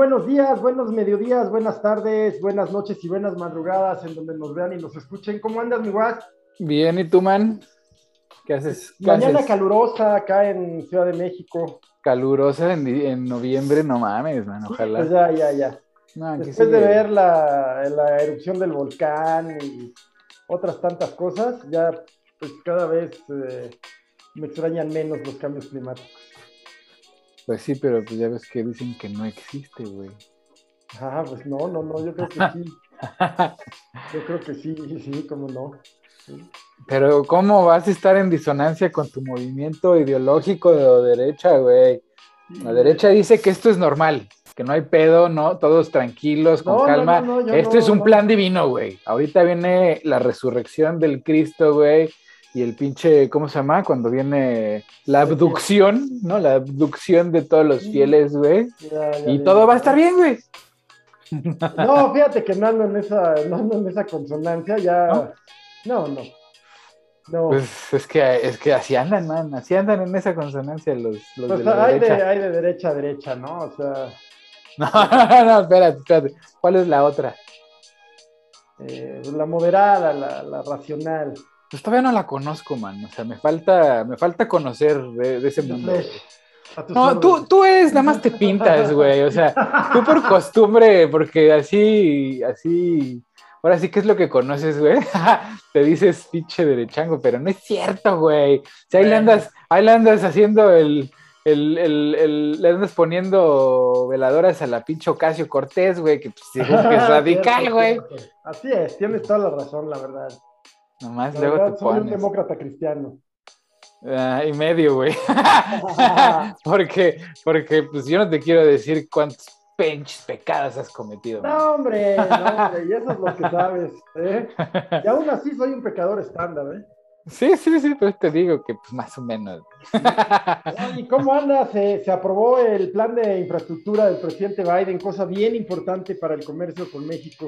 Buenos días, buenos mediodías, buenas tardes, buenas noches y buenas madrugadas en donde nos vean y nos escuchen. ¿Cómo andas, mi guas? Bien, ¿y tú, man? ¿Qué haces? ¿Qué Mañana haces? calurosa acá en Ciudad de México. Calurosa en, noviembre, no mames, man, ojalá. Pues ya, ya, ya. No, Después de ver la, la erupción del volcán y otras tantas cosas, ya pues cada vez eh, me extrañan menos los cambios climáticos. Pues sí, pero pues ya ves que dicen que no existe, güey. Ah, pues no, no, no, yo creo que sí. Yo creo que sí, sí, cómo no. Sí. Pero ¿cómo vas a estar en disonancia con tu movimiento ideológico de derecha, güey? La derecha dice que esto es normal, que no hay pedo, ¿no? Todos tranquilos, con No, calma. no, no, yo Esto es un plan divino, güey. Ahorita viene la resurrección del Cristo, güey. Y el pinche, ¿cómo se llama? Cuando viene la abducción, ¿no? La abducción de todos los fieles, güey. Ya, ya Y todo va a estar bien, güey. No, fíjate que no ando en esa, no ando en esa consonancia, ya. No, no. No. Pues, Pues es que, es que así andan, man. Así andan en esa consonancia los, los de la Pues hay, de, derecha. hay de derecha a derecha, ¿no? O sea, No, no, no, espérate, espérate. ¿Cuál es la otra? eh, la moderada, la, la racional. Pues todavía no la conozco, man. O sea, me falta, me falta conocer de, de ese mundo. No, tú, tú eres, nada más te pintas, güey. O sea, tú por costumbre, porque así, así, ahora sí que es lo que conoces, güey. te dices pinche derechango, pero no es cierto, güey. O sea, ahí le andas, ahí le andas haciendo el, el, el, el- le andas poniendo veladoras a la pinche Ocasio Cortés, güey, que pues, que es radical, güey. Así es, tienes toda la razón, la verdad. Nomás La luego verdad, te soy un demócrata cristiano. Ah, y medio, güey. porque, porque, pues yo no te quiero decir cuántos pinches pecados has cometido. man. No, hombre, no, hombre, y eso es lo que sabes. ¿eh? Y aún así soy un pecador estándar, ¿eh? Sí, sí, sí, pues te digo que pues más o menos. Oye, ¿cómo anda? Se, se aprobó el plan de infraestructura del presidente Biden, cosa bien importante para el comercio con México.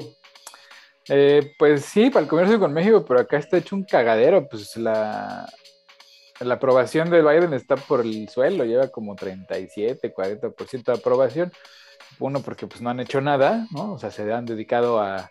Eh, pues sí, para el comercio con México, pero acá está hecho un cagadero. Pues la, la aprobación de Biden está por el suelo, lleva como 37, 40% de aprobación. Uno, porque pues no han hecho nada, ¿no? O sea, se han dedicado a,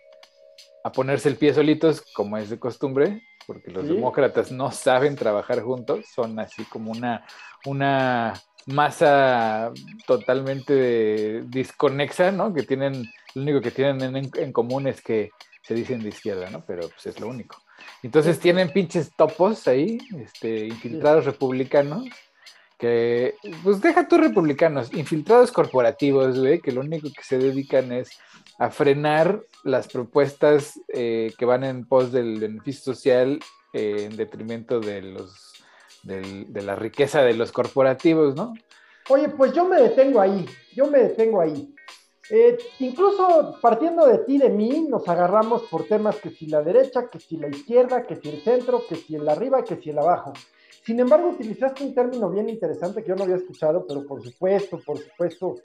a ponerse el pie solitos, como es de costumbre, porque los Sí. demócratas no saben trabajar juntos, son así como una, una masa totalmente disconexa, ¿no? Que tienen, lo único que tienen en, en común es que se dicen de izquierda, ¿no? Pero pues es lo único. Entonces tienen pinches topos ahí, este, infiltrados republicanos, que, pues deja tú republicanos, infiltrados corporativos, güey, que lo único que se dedican es a frenar las propuestas eh, que van en pos del beneficio social eh, en detrimento de los del- de la riqueza de los corporativos, ¿no? Oye, pues yo me detengo ahí, yo me detengo ahí. Eh, incluso partiendo de ti, de mí, nos agarramos por temas que si la derecha, que si la izquierda, que si el centro, que si el arriba, que si el abajo. Sin embargo, utilizaste un término bien interesante que yo no había escuchado, pero por supuesto, por supuesto,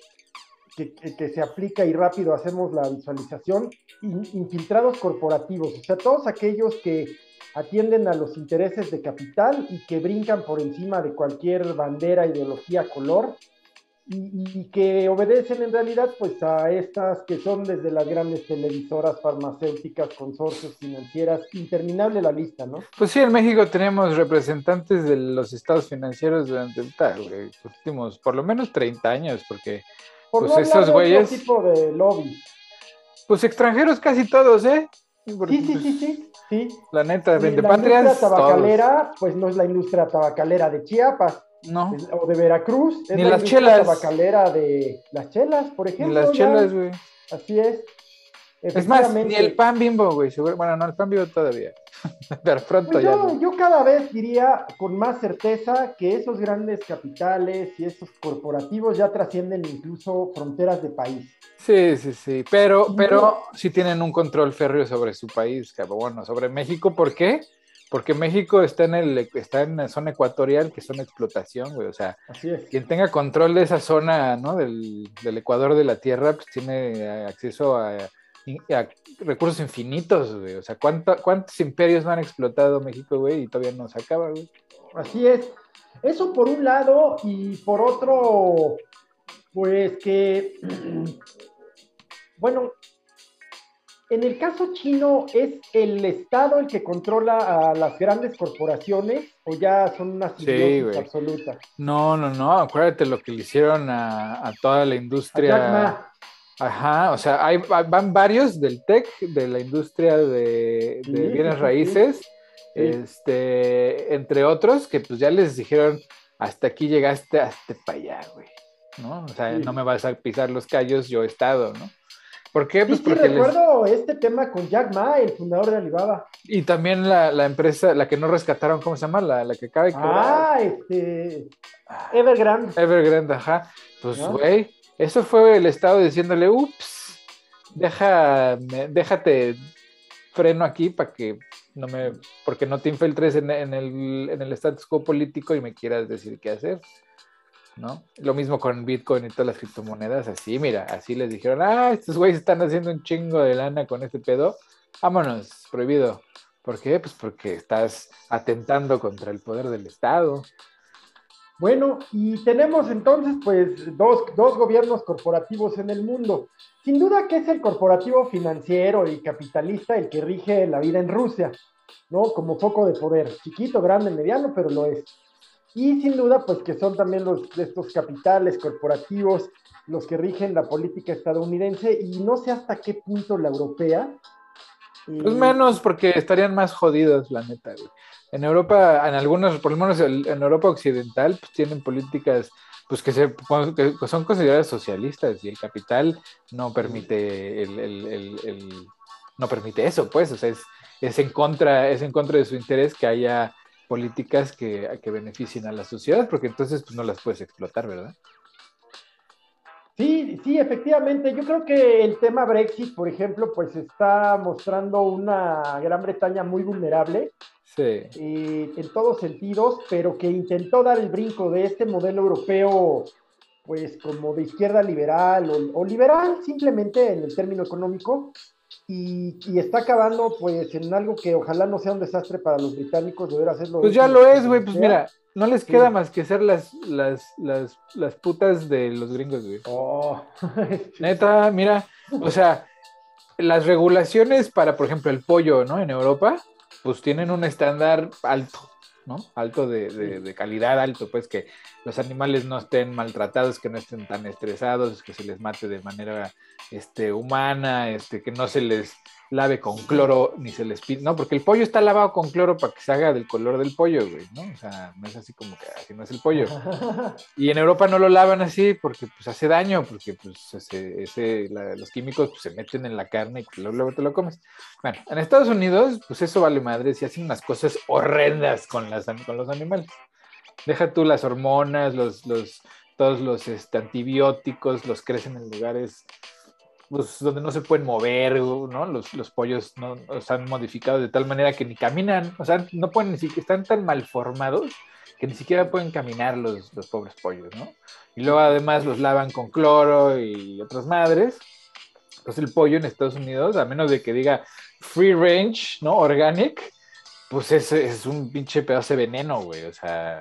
que, que- que se aplica y rápido hacemos la visualización, in- infiltrados corporativos, o sea, todos aquellos que atienden a los intereses de capital y que brincan por encima de cualquier bandera, ideología, color, y, y que obedecen en realidad pues a estas que son desde las grandes televisoras, farmacéuticas, consorcios financieras, interminable la lista, ¿no? Pues sí, en México tenemos representantes de los estados financieros durante los últimos por lo menos 30 años, porque Por Pues no güeyes- tipo de lobby. pues extranjeros casi todos, ¿eh? Porque, Sí, sí, pues, sí, sí, sí. La neta, Y vende la patrias. industria tabacalera, pues no es la industria tabacalera de Chiapas. No, o de Veracruz, es Ni la las chelas. tabacalera de las chelas, por ni ejemplo. las ya. chelas, güey. Así es. Es más, ni el pan bimbo, güey. seguro- Bueno, no, el pan bimbo todavía. Pero pronto Pues ya. yo, no. yo cada vez diría con más certeza que esos grandes capitales y esos corporativos ya trascienden incluso fronteras de país. Sí, sí, sí. Pero, pero sí tienen un control férreo sobre su país, cabrón. Bueno, sobre México, ¿por qué? Porque México está en el está en la zona ecuatorial, que es de explotación, güey. O sea, quien tenga control de esa zona, ¿no? Del, del ecuador de la Tierra, pues tiene eh, acceso a, a recursos infinitos, güey. O sea, ¿cuánto- ¿cuántos imperios no han explotado México, güey? Y todavía no se acaba, güey. Así es. Eso por un lado y por otro, Pues que, bueno, en el caso chino, ¿es el Estado el que controla a las grandes corporaciones o ya son una simbiosis absoluta? No, no, no. Acuérdate lo que le hicieron a, toda la industria. Ajá, o sea, hay, van varios del tech, de la industria de, bienes raíces, este, entre otros, que pues ya les dijeron, hasta aquí llegaste, hasta para allá, güey. ¿No? O sea, no me vas a pisar los callos, yo he estado, ¿no? ¿Por qué? Pues sí, recuerdo este tema con Jack Ma, el fundador de Alibaba. Y también la, empresa, la que no rescataron, ¿cómo se llama? La, la que acaba de Ah, este. Evergrande. Evergrande, ajá. Pues, güey, eso fue el Estado diciéndole, ups, deja, déjate freno aquí para que no me, porque no te infiltres en, en, el, en el status quo político y me quieras decir qué hacer. ¿No? Lo mismo con Bitcoin y todas las criptomonedas, así, mira, así les dijeron, ah, estos güeyes están haciendo un chingo de lana con este pedo, vámonos, prohibido. ¿Por qué? Pues porque estás atentando contra el poder del Estado. Bueno, y tenemos entonces pues dos, dos gobiernos corporativos en el mundo. Sin duda que es el corporativo financiero y capitalista el que rige la vida en Rusia, ¿no? Como foco de poder, chiquito, grande, mediano, pero lo es. Y sin duda, pues que son también los, estos capitales corporativos los que rigen la política estadounidense y no sé hasta qué punto la europea. Pues menos porque estarían más jodidos, la neta, En Europa, en algunos, por lo menos en Europa occidental, pues tienen políticas pues que, se, que son consideradas socialistas y el capital no permite el, el, el, no permite eso, pues, o sea, es, es en contra, es en contra de su interés que haya políticas que, que beneficien a la sociedad, porque entonces pues, no las puedes explotar, ¿verdad? Sí, sí, efectivamente. Yo creo que el tema Brexit, por ejemplo, pues está mostrando una Gran Bretaña muy vulnerable. Sí. Eh, en todos sentidos, pero que intentó dar el brinco de este modelo europeo, pues como de izquierda liberal o, o liberal simplemente en el término económico, y, está acabando pues en algo que ojalá no sea un desastre para los británicos, deber hacerlo. Pues ya lo es, güey, pues mira, no les queda más que ser las, las, las, las, putas de los gringos, güey. Oh. Neta, mira, o sea, las regulaciones para, por ejemplo, el pollo, ¿no? En Europa, pues tienen un estándar alto, ¿no? Alto de, de, de, calidad, alto, pues que los animales no estén maltratados, que no estén tan estresados, que se les mate de manera este, humana, este, que no se les lave con cloro ni se les pide, no, porque el pollo está lavado con cloro para que se haga del color del pollo, güey, ¿no? O sea, no es así como que así no es el pollo. Y en Europa no lo lavan así porque pues hace daño, porque pues ese, los químicos pues, se meten en la carne y luego, te lo comes. Bueno, en Estados Unidos, pues eso vale madre, si hacen unas cosas horrendas con, las, con los animales. Deja tú las hormonas, los, los, todos los este, antibióticos, los crecen en lugares donde no se pueden mover, ¿no? Los, los pollos no están modificados de tal manera que ni caminan, o sea, no pueden ni siquiera, están tan mal formados que ni siquiera pueden caminar los, los pobres pollos, ¿no? Y luego además los lavan con cloro y otras madres. Pues el pollo en Estados Unidos, a menos de que diga free range, ¿no? Organic, pues es, es un pinche pedazo de veneno, güey. O sea,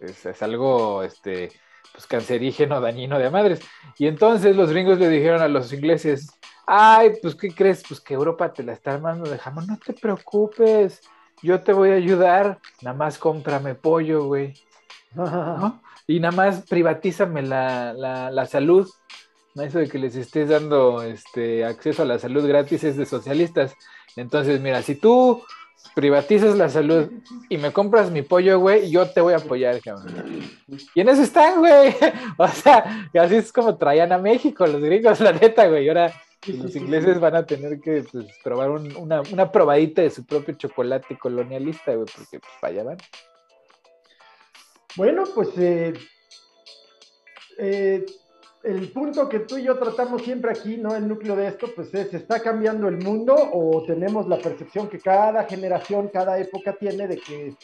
es, es algo, este, pues, cancerígeno, dañino de madres. Y entonces los gringos le dijeron a los ingleses, ay, pues, ¿qué crees? Pues que Europa te la está armando de jamón, no te preocupes, yo te voy a ayudar, nada más cómprame pollo, güey. Y nada más privatízame la, la, la salud. Eso de que les estés dando este, acceso a la salud gratis es de socialistas. Entonces, mira, si tú privatizas la salud y me compras mi pollo, güey, yo te voy a apoyar, cabrón. Y en eso están, güey. O sea, así es como traían a México los gringos, la neta, güey. Y ahora los ingleses van a tener que pues, probar una, probadita de su propio chocolate colonialista, güey, porque pues allá van. Bueno, pues eh, eh, el punto que tú y yo tratamos siempre aquí, ¿no? El núcleo de esto, pues es, ¿está cambiando el mundo o tenemos la percepción que cada generación, cada época tiene de que,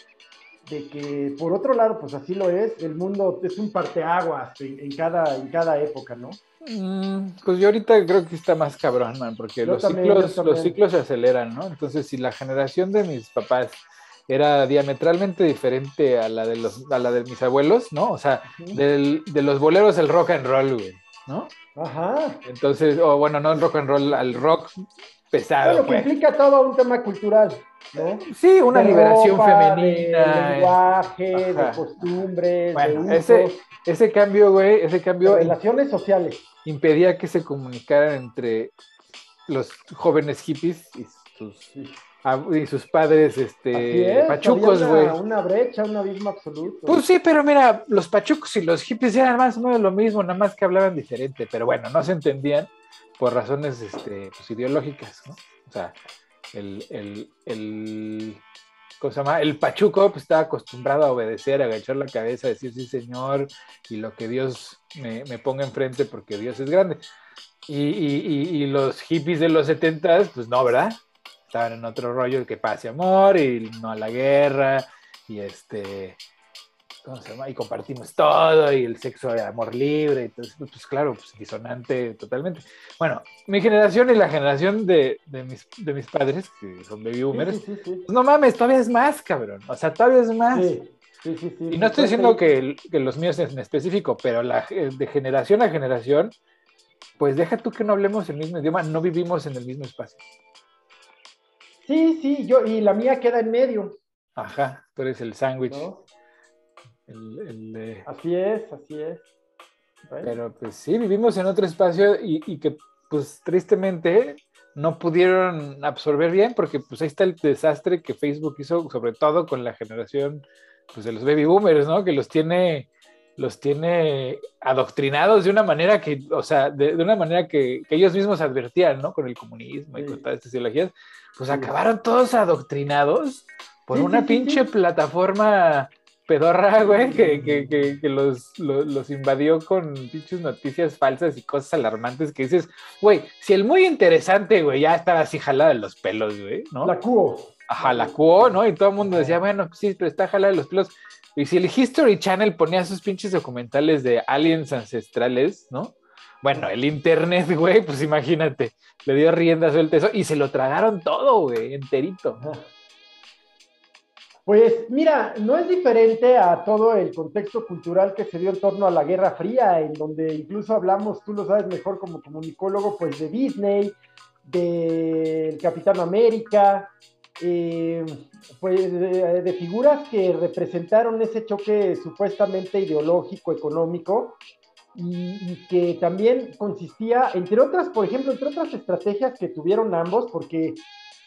de que por otro lado, pues así lo es, el mundo es un parteaguas en, en cada, en cada época, ¿no? Mm, pues yo ahorita creo que está más cabrón, man, porque los, ciclos, los ciclos se aceleran, ¿no? Entonces, si la generación de mis papás era diametralmente diferente a la de los a la de mis abuelos, ¿no? O sea, del, de los boleros el rock and roll, güey, ¿no? Ajá. Entonces, o bueno, no el rock and roll, al rock pesado. Que pues. implica todo un tema cultural, ¿no? Sí, una De liberación ropa, femenina. De lenguaje, Ajá. de costumbres, Bueno, de ese, ese cambio, güey, ese de cambio relaciones sociales. impedía que se comunicaran entre los jóvenes hippies y sus, Y sus padres este, es, pachucos, güey. una, una brecha, un abismo absoluto. Pues sí, pero mira, los pachucos y los hippies eran más o menos lo mismo, nada más que hablaban diferente, pero bueno, no se entendían por razones este, pues, ideológicas, ¿no? O sea, el, el, el, ¿cómo se llama? El pachuco pues, estaba acostumbrado a obedecer, a agachar la cabeza, a decir sí, señor, y lo que Dios me, me ponga enfrente porque Dios es grande. Y, y- y- y los hippies de los 70 pues no, ¿verdad? Estaban en otro rollo, que pase amor y no a la guerra, y este, ¿cómo se llama? Y compartimos todo, y el sexo de amor libre, entonces, pues claro, pues disonante totalmente. Bueno, mi generación y la generación de, de mis, de mis padres, que son baby boomers, Sí, sí, sí, sí. pues no mames, todavía es más, cabrón. O sea, todavía es más. Sí, sí, sí. Y no estoy diciendo que, el- que los míos en específico, pero la, de generación a generación, pues deja tú que no hablemos el mismo idioma, no vivimos en el mismo espacio. Sí, sí, yo, y la mía queda en medio, Ajá, tú eres el sándwich. ¿no? el- el de- Así es, así es. Pero pues sí, vivimos en otro espacio y, y que pues tristemente no pudieron absorber bien porque pues ahí está el desastre que Facebook hizo, sobre todo con la generación pues de los baby boomers, ¿no? Que los tiene, los tiene adoctrinados de una manera que, o sea, de, de una manera que, que ellos mismos advertían, ¿no? Con el comunismo y Sí. con todas estas ideologías, pues Sí. acabaron todos adoctrinados por Sí, una pinche plataforma pedorra, güey, que, que, que, que los, los, los invadió con pinches noticias falsas y cosas alarmantes que dices, güey, si el muy interesante, güey, ya estaba así jalado de los pelos, güey, ¿no? La cuo. Ajá, la cuo, ¿no? Y todo el mundo decía, bueno, sí, pero está jalada de los pelos. Y si el History Channel ponía sus pinches documentales de aliens ancestrales, ¿no? Bueno, el internet, güey, pues imagínate, le dio rienda suelta eso y se lo tragaron todo, güey, enterito. Pues mira, no es diferente a todo el contexto cultural que se dio en torno a la Guerra Fría, en donde incluso hablamos, tú lo sabes mejor como comunicólogo, pues de Disney, del Capitán América, eh, pues de, de figuras que representaron ese choque supuestamente ideológico, económico, y, y que también consistía, entre otras, por ejemplo, entre otras estrategias que tuvieron ambos, porque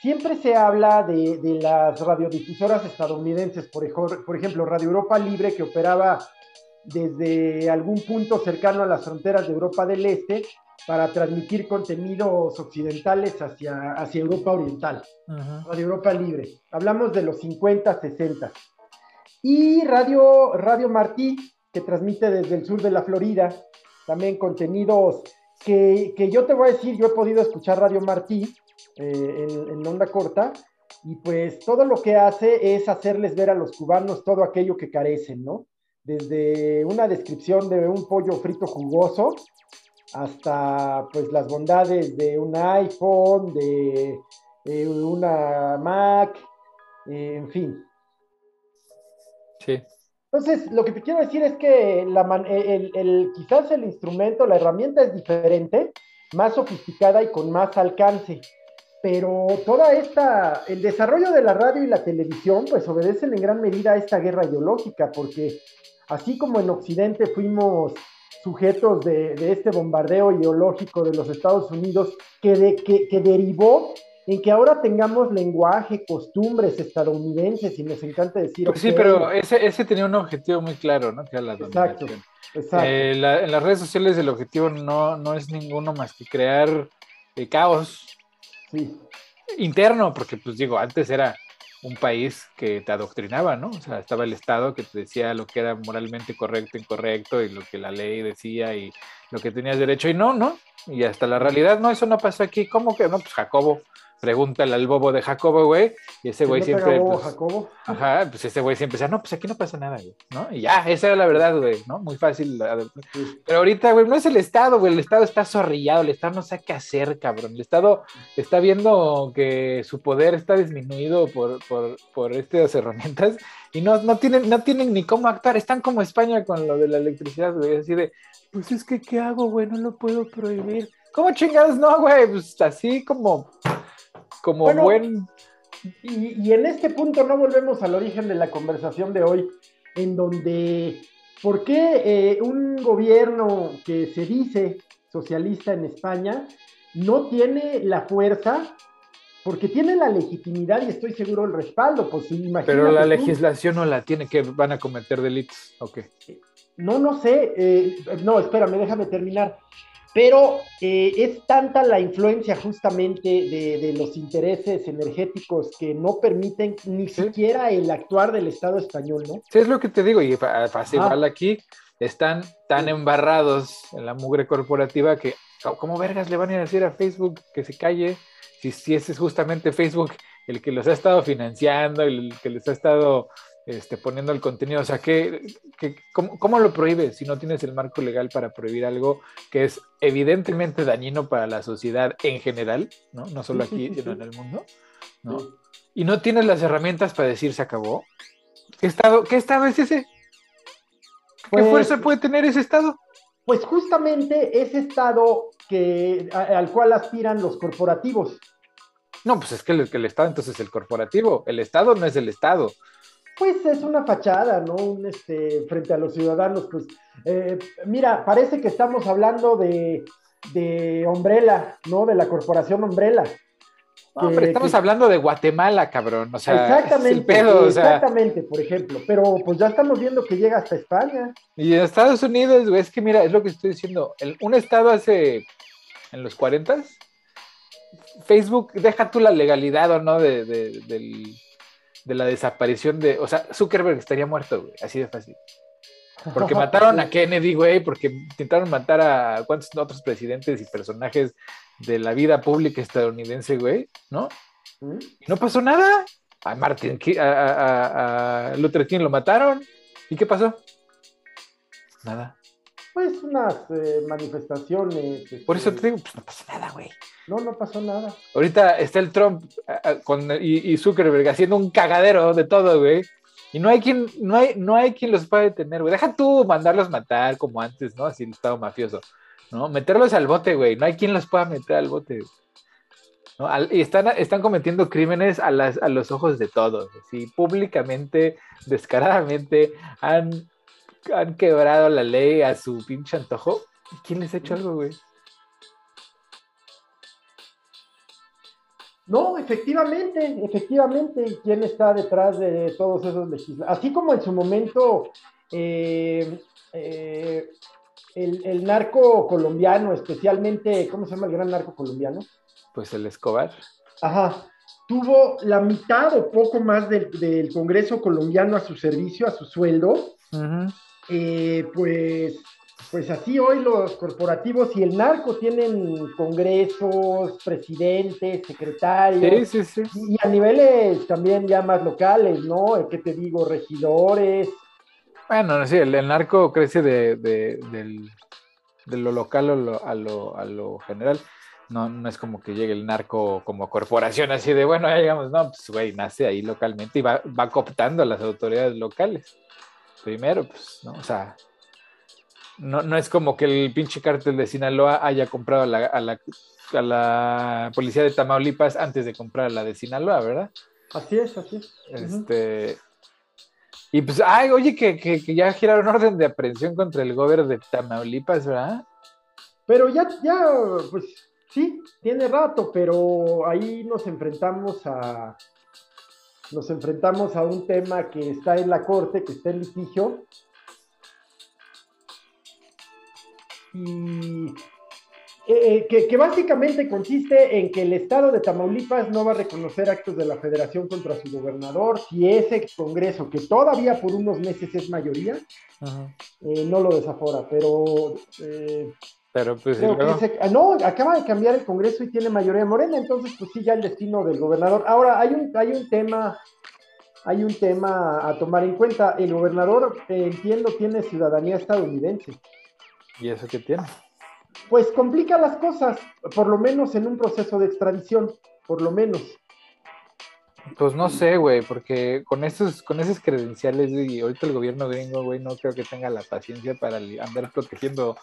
siempre se habla de, de las radiodifusoras estadounidenses, por, por ejemplo, Radio Europa Libre, que operaba desde algún punto cercano a las fronteras de Europa del Este para transmitir contenidos occidentales hacia, hacia Europa Oriental. Ajá. Radio Europa Libre. Hablamos de los 50, 60. Y Radio, Radio Martí, que transmite desde el sur de la Florida, también contenidos que, que yo te voy a decir, yo he podido escuchar Radio Martí eh, en, en onda corta, y pues todo lo que hace es hacerles ver a los cubanos todo aquello que carecen, ¿no? Desde una descripción de un pollo frito jugoso hasta pues las bondades de un iPhone, de eh, una Mac, eh, en fin. Sí. Entonces, lo que te quiero decir es que la man- el, el- quizás el instrumento, la herramienta es diferente, más sofisticada y con más alcance, pero toda esta, el desarrollo de la radio y la televisión, pues obedecen en gran medida a esta guerra ideológica, porque así como en Occidente fuimos sujetos de, de este bombardeo ideológico de los Estados Unidos, que, de- que- que derivó en que ahora tengamos lenguaje, costumbres estadounidenses, y nos encanta decir... Pues sí, pero ese, ese tenía un objetivo muy claro, ¿no? Que era la Exacto. exacto. Eh, la- en las redes sociales el objetivo no, no es ninguno más que crear eh, caos Sí, interno, porque pues digo, antes era un país que te adoctrinaba, ¿no? O sea, estaba el Estado que te decía lo que era moralmente correcto, incorrecto, y lo que la ley decía, y lo que tenías derecho, y no, ¿no? Y hasta la realidad, no, eso no pasó aquí. ¿Cómo que no? Pues Jacobo pregúntale al bobo de Jacobo, güey, y ese güey ¿No te siempre, pues, Jacobo? ajá, pues ese güey siempre decía, no, pues aquí no pasa nada, güey, ¿no? Y ya, esa era la verdad, güey, ¿no? Muy fácil. Pero ahorita, güey, no es el Estado, güey, el Estado está zorrillado, el Estado no sabe qué hacer, cabrón. El Estado está viendo que su poder está disminuido por, por, por estas herramientas y no, no, tienen, no tienen ni cómo actuar. Están como España con lo de la electricidad, güey, así de, pues es que, ¿qué hago, güey? No lo puedo prohibir. ¿Cómo chingados no, güey? Pues así como, como Bueno, buen... Y, y en este punto no volvemos al origen de la conversación de hoy, en donde, ¿por qué eh, un gobierno que se dice socialista en España no tiene la fuerza? Porque tiene la legitimidad y estoy seguro el respaldo, pues imagínate Pero la tú. legislación no la tiene, que van a cometer delitos. Ok. No, no sé. eh, no, espérame, déjame terminar. Pero eh, es tanta la influencia justamente de, de los intereses energéticos que no permiten ni Sí. siquiera el actuar del Estado español, ¿no? Sí, es lo que te digo, y pasa Ah. igual aquí, están tan embarrados en la mugre corporativa que, ¿cómo vergas le van a decir a Facebook que se calle? Si, si ese es justamente Facebook el que los ha estado financiando, el que les ha estado este, poniendo el contenido, o sea, ¿qué, qué- cómo, cómo lo prohíbes si no tienes el marco legal para prohibir algo que es evidentemente dañino para la sociedad en general, ¿no? No solo aquí, sino en el mundo, ¿no? Y no tienes las herramientas para decir se acabó. ¿Qué estado, qué estado es ese? ¿Qué Pues- fuerza puede tener ese estado? Pues justamente ese Estado que, a- al cual aspiran los corporativos. No, pues es que el, que el estado entonces es el corporativo. El estado no es el estado. Pues es una fachada, ¿no? Un, este, frente a los ciudadanos, pues, eh, mira, parece que estamos hablando de, de Umbrella, ¿no? De la corporación Umbrella. No, Que- pero estamos que- hablando de Guatemala, cabrón. O sea, exactamente, es el pedo, o sea, exactamente, por ejemplo. Pero pues ya estamos viendo que llega hasta España. y en Estados Unidos, güey, es que mira, es lo que estoy diciendo. El- un estado hace, en los 40 Facebook, deja tú la legalidad o no de, de- del- de la desaparición de, o sea, Zuckerberg estaría muerto, güey, así de fácil. Porque mataron a Kennedy, güey, porque intentaron matar a cuántos otros presidentes y personajes de la vida pública estadounidense, güey, ¿no? Y no pasó nada. A Martin, a- a- a Luther King lo mataron. ¿Y qué pasó? Nada. Pues unas eh, manifestaciones. Por eso este, te digo, pues no pasó nada, güey. No, no pasó nada. Ahorita está el Trump a- a- con, y, y Zuckerberg haciendo un cagadero de todo, güey. Y no hay quien, no hay, no hay quien los pueda detener, güey. Deja tú mandarlos matar como antes, ¿no? Así el Estado mafioso. ¿No? Meterlos al bote, güey. No hay quien los pueda meter al bote. güey. ¿No? Al- y están, están cometiendo crímenes a, las, a los ojos de todos. Así, públicamente, descaradamente, han, han quebrado la ley a su pinche antojo. ¿Y quién les ha hecho algo, güey? No, efectivamente, efectivamente, ¿quién está detrás de todos esos legisladores? Así como en su momento eh, eh, el, el narco colombiano, especialmente, ¿cómo se llama el gran narco colombiano? Pues el Escobar. Ajá, tuvo la mitad o poco más del, del Congreso colombiano a su servicio, a su sueldo, Ujú. Eh, pues, pues así hoy los corporativos y el narco tienen congresos, presidentes, secretarios. Sí, sí, sí. Y a niveles también ya más locales, ¿no? ¿Qué te digo? Regidores. Bueno, sí, el, el narco crece de, de- del- de lo local a lo, a lo, a lo general. No, no es como que llegue el narco como corporación así de, bueno, ya llegamos, no, pues güey, nace ahí localmente y va, va cooptando a las autoridades locales. Primero, pues, ¿no? O sea, no, no es como que el pinche cártel de Sinaloa haya comprado a la, a la, a la policía de Tamaulipas antes de comprar a la de Sinaloa, ¿verdad? Así es, así es. Este. Y pues, ay, oye, que, que, que ya giraron orden de aprehensión contra el gobierno de Tamaulipas, ¿verdad? Pero ya, ya, pues sí, tiene rato, pero ahí nos enfrentamos a. Nos enfrentamos a un tema que está en la corte, que está en litigio. Y eh, que, que básicamente consiste en que el Estado de Tamaulipas no va a reconocer actos de la Federación contra su gobernador si ese Congreso, que todavía por unos meses es mayoría, eh, no lo desafora, pero eh, Pero pues Creo que ah, no, acaba de cambiar el Congreso y tiene mayoría morena, entonces pues sí, ya el destino del gobernador. Ahora, hay un, hay un tema, hay un tema a tomar en cuenta. El gobernador, eh, entiendo, tiene ciudadanía estadounidense. ¿Y eso qué tiene? Pues complica las cosas, por lo menos en un proceso de extradición, por lo menos. Pues no sé, güey, porque con esos, con esos credenciales, y ahorita el gobierno gringo, güey, no creo que tenga la paciencia para andar protegiendo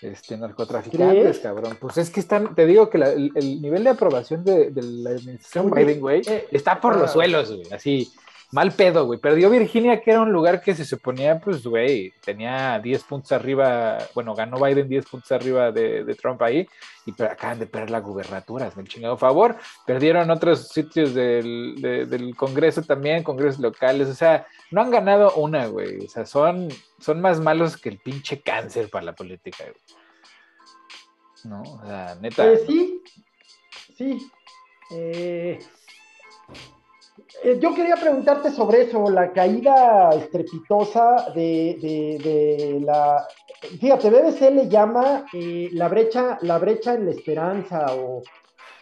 este narcotraficantes, ¿Crees? cabrón. Pues es que están, te digo que la- el, el nivel de aprobación de, de la administración Biden, güey, eh, está por los suelos, güey, así, mal pedo, güey. Perdió Virginia, que era un lugar que se suponía, pues, güey, tenía 10 puntos arriba, bueno, ganó Biden 10 puntos arriba de, Trump ahí, y pero acaban de perder la gubernatura, es un chingado favor. Perdieron otros sitios del, de- del Congreso también, congresos locales, o sea, no han ganado una, güey, o sea, son, son más malos que el pinche cáncer para la política, güey. No, o sea, neta. Eh, sí, sí. Eh, eh, yo quería preguntarte sobre eso, la caída estrepitosa de, de- de la... Fíjate, BBC le llama eh, la, brecha, la brecha en la esperanza o,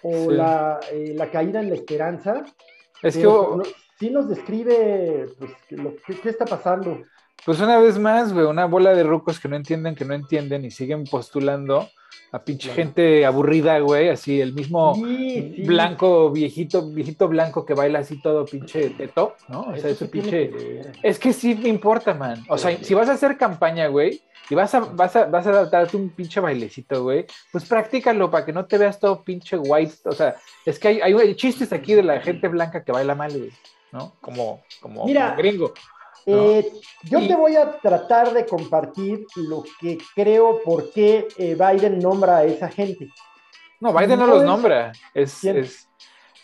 o Sí. la, eh, la caída en la esperanza. es que, no- sí nos describe pues, lo- qué, qué está pasando. pues una vez más, güey, una bola de rucos que no entienden, que no entienden y siguen postulando a pinche Claro. gente aburrida, güey, así el mismo Sí, sí. blanco, viejito, viejito blanco que baila así todo pinche teto, ¿no? O sea, ese pinche... que. Es que sí me importa, man. O sea, si vas a hacer campaña, güey, y vas a, vas a, vas a darte un pinche bailecito, güey, pues practícalo para que no te veas todo pinche white. O sea, es que hay, hay, hay chistes aquí de la gente blanca que baila mal, güey, ¿no? Como, como, Mira, como gringo. Eh, yo te voy a tratar de compartir lo que creo por qué eh, Biden nombra a esa gente. No, Biden no los nombra. Es,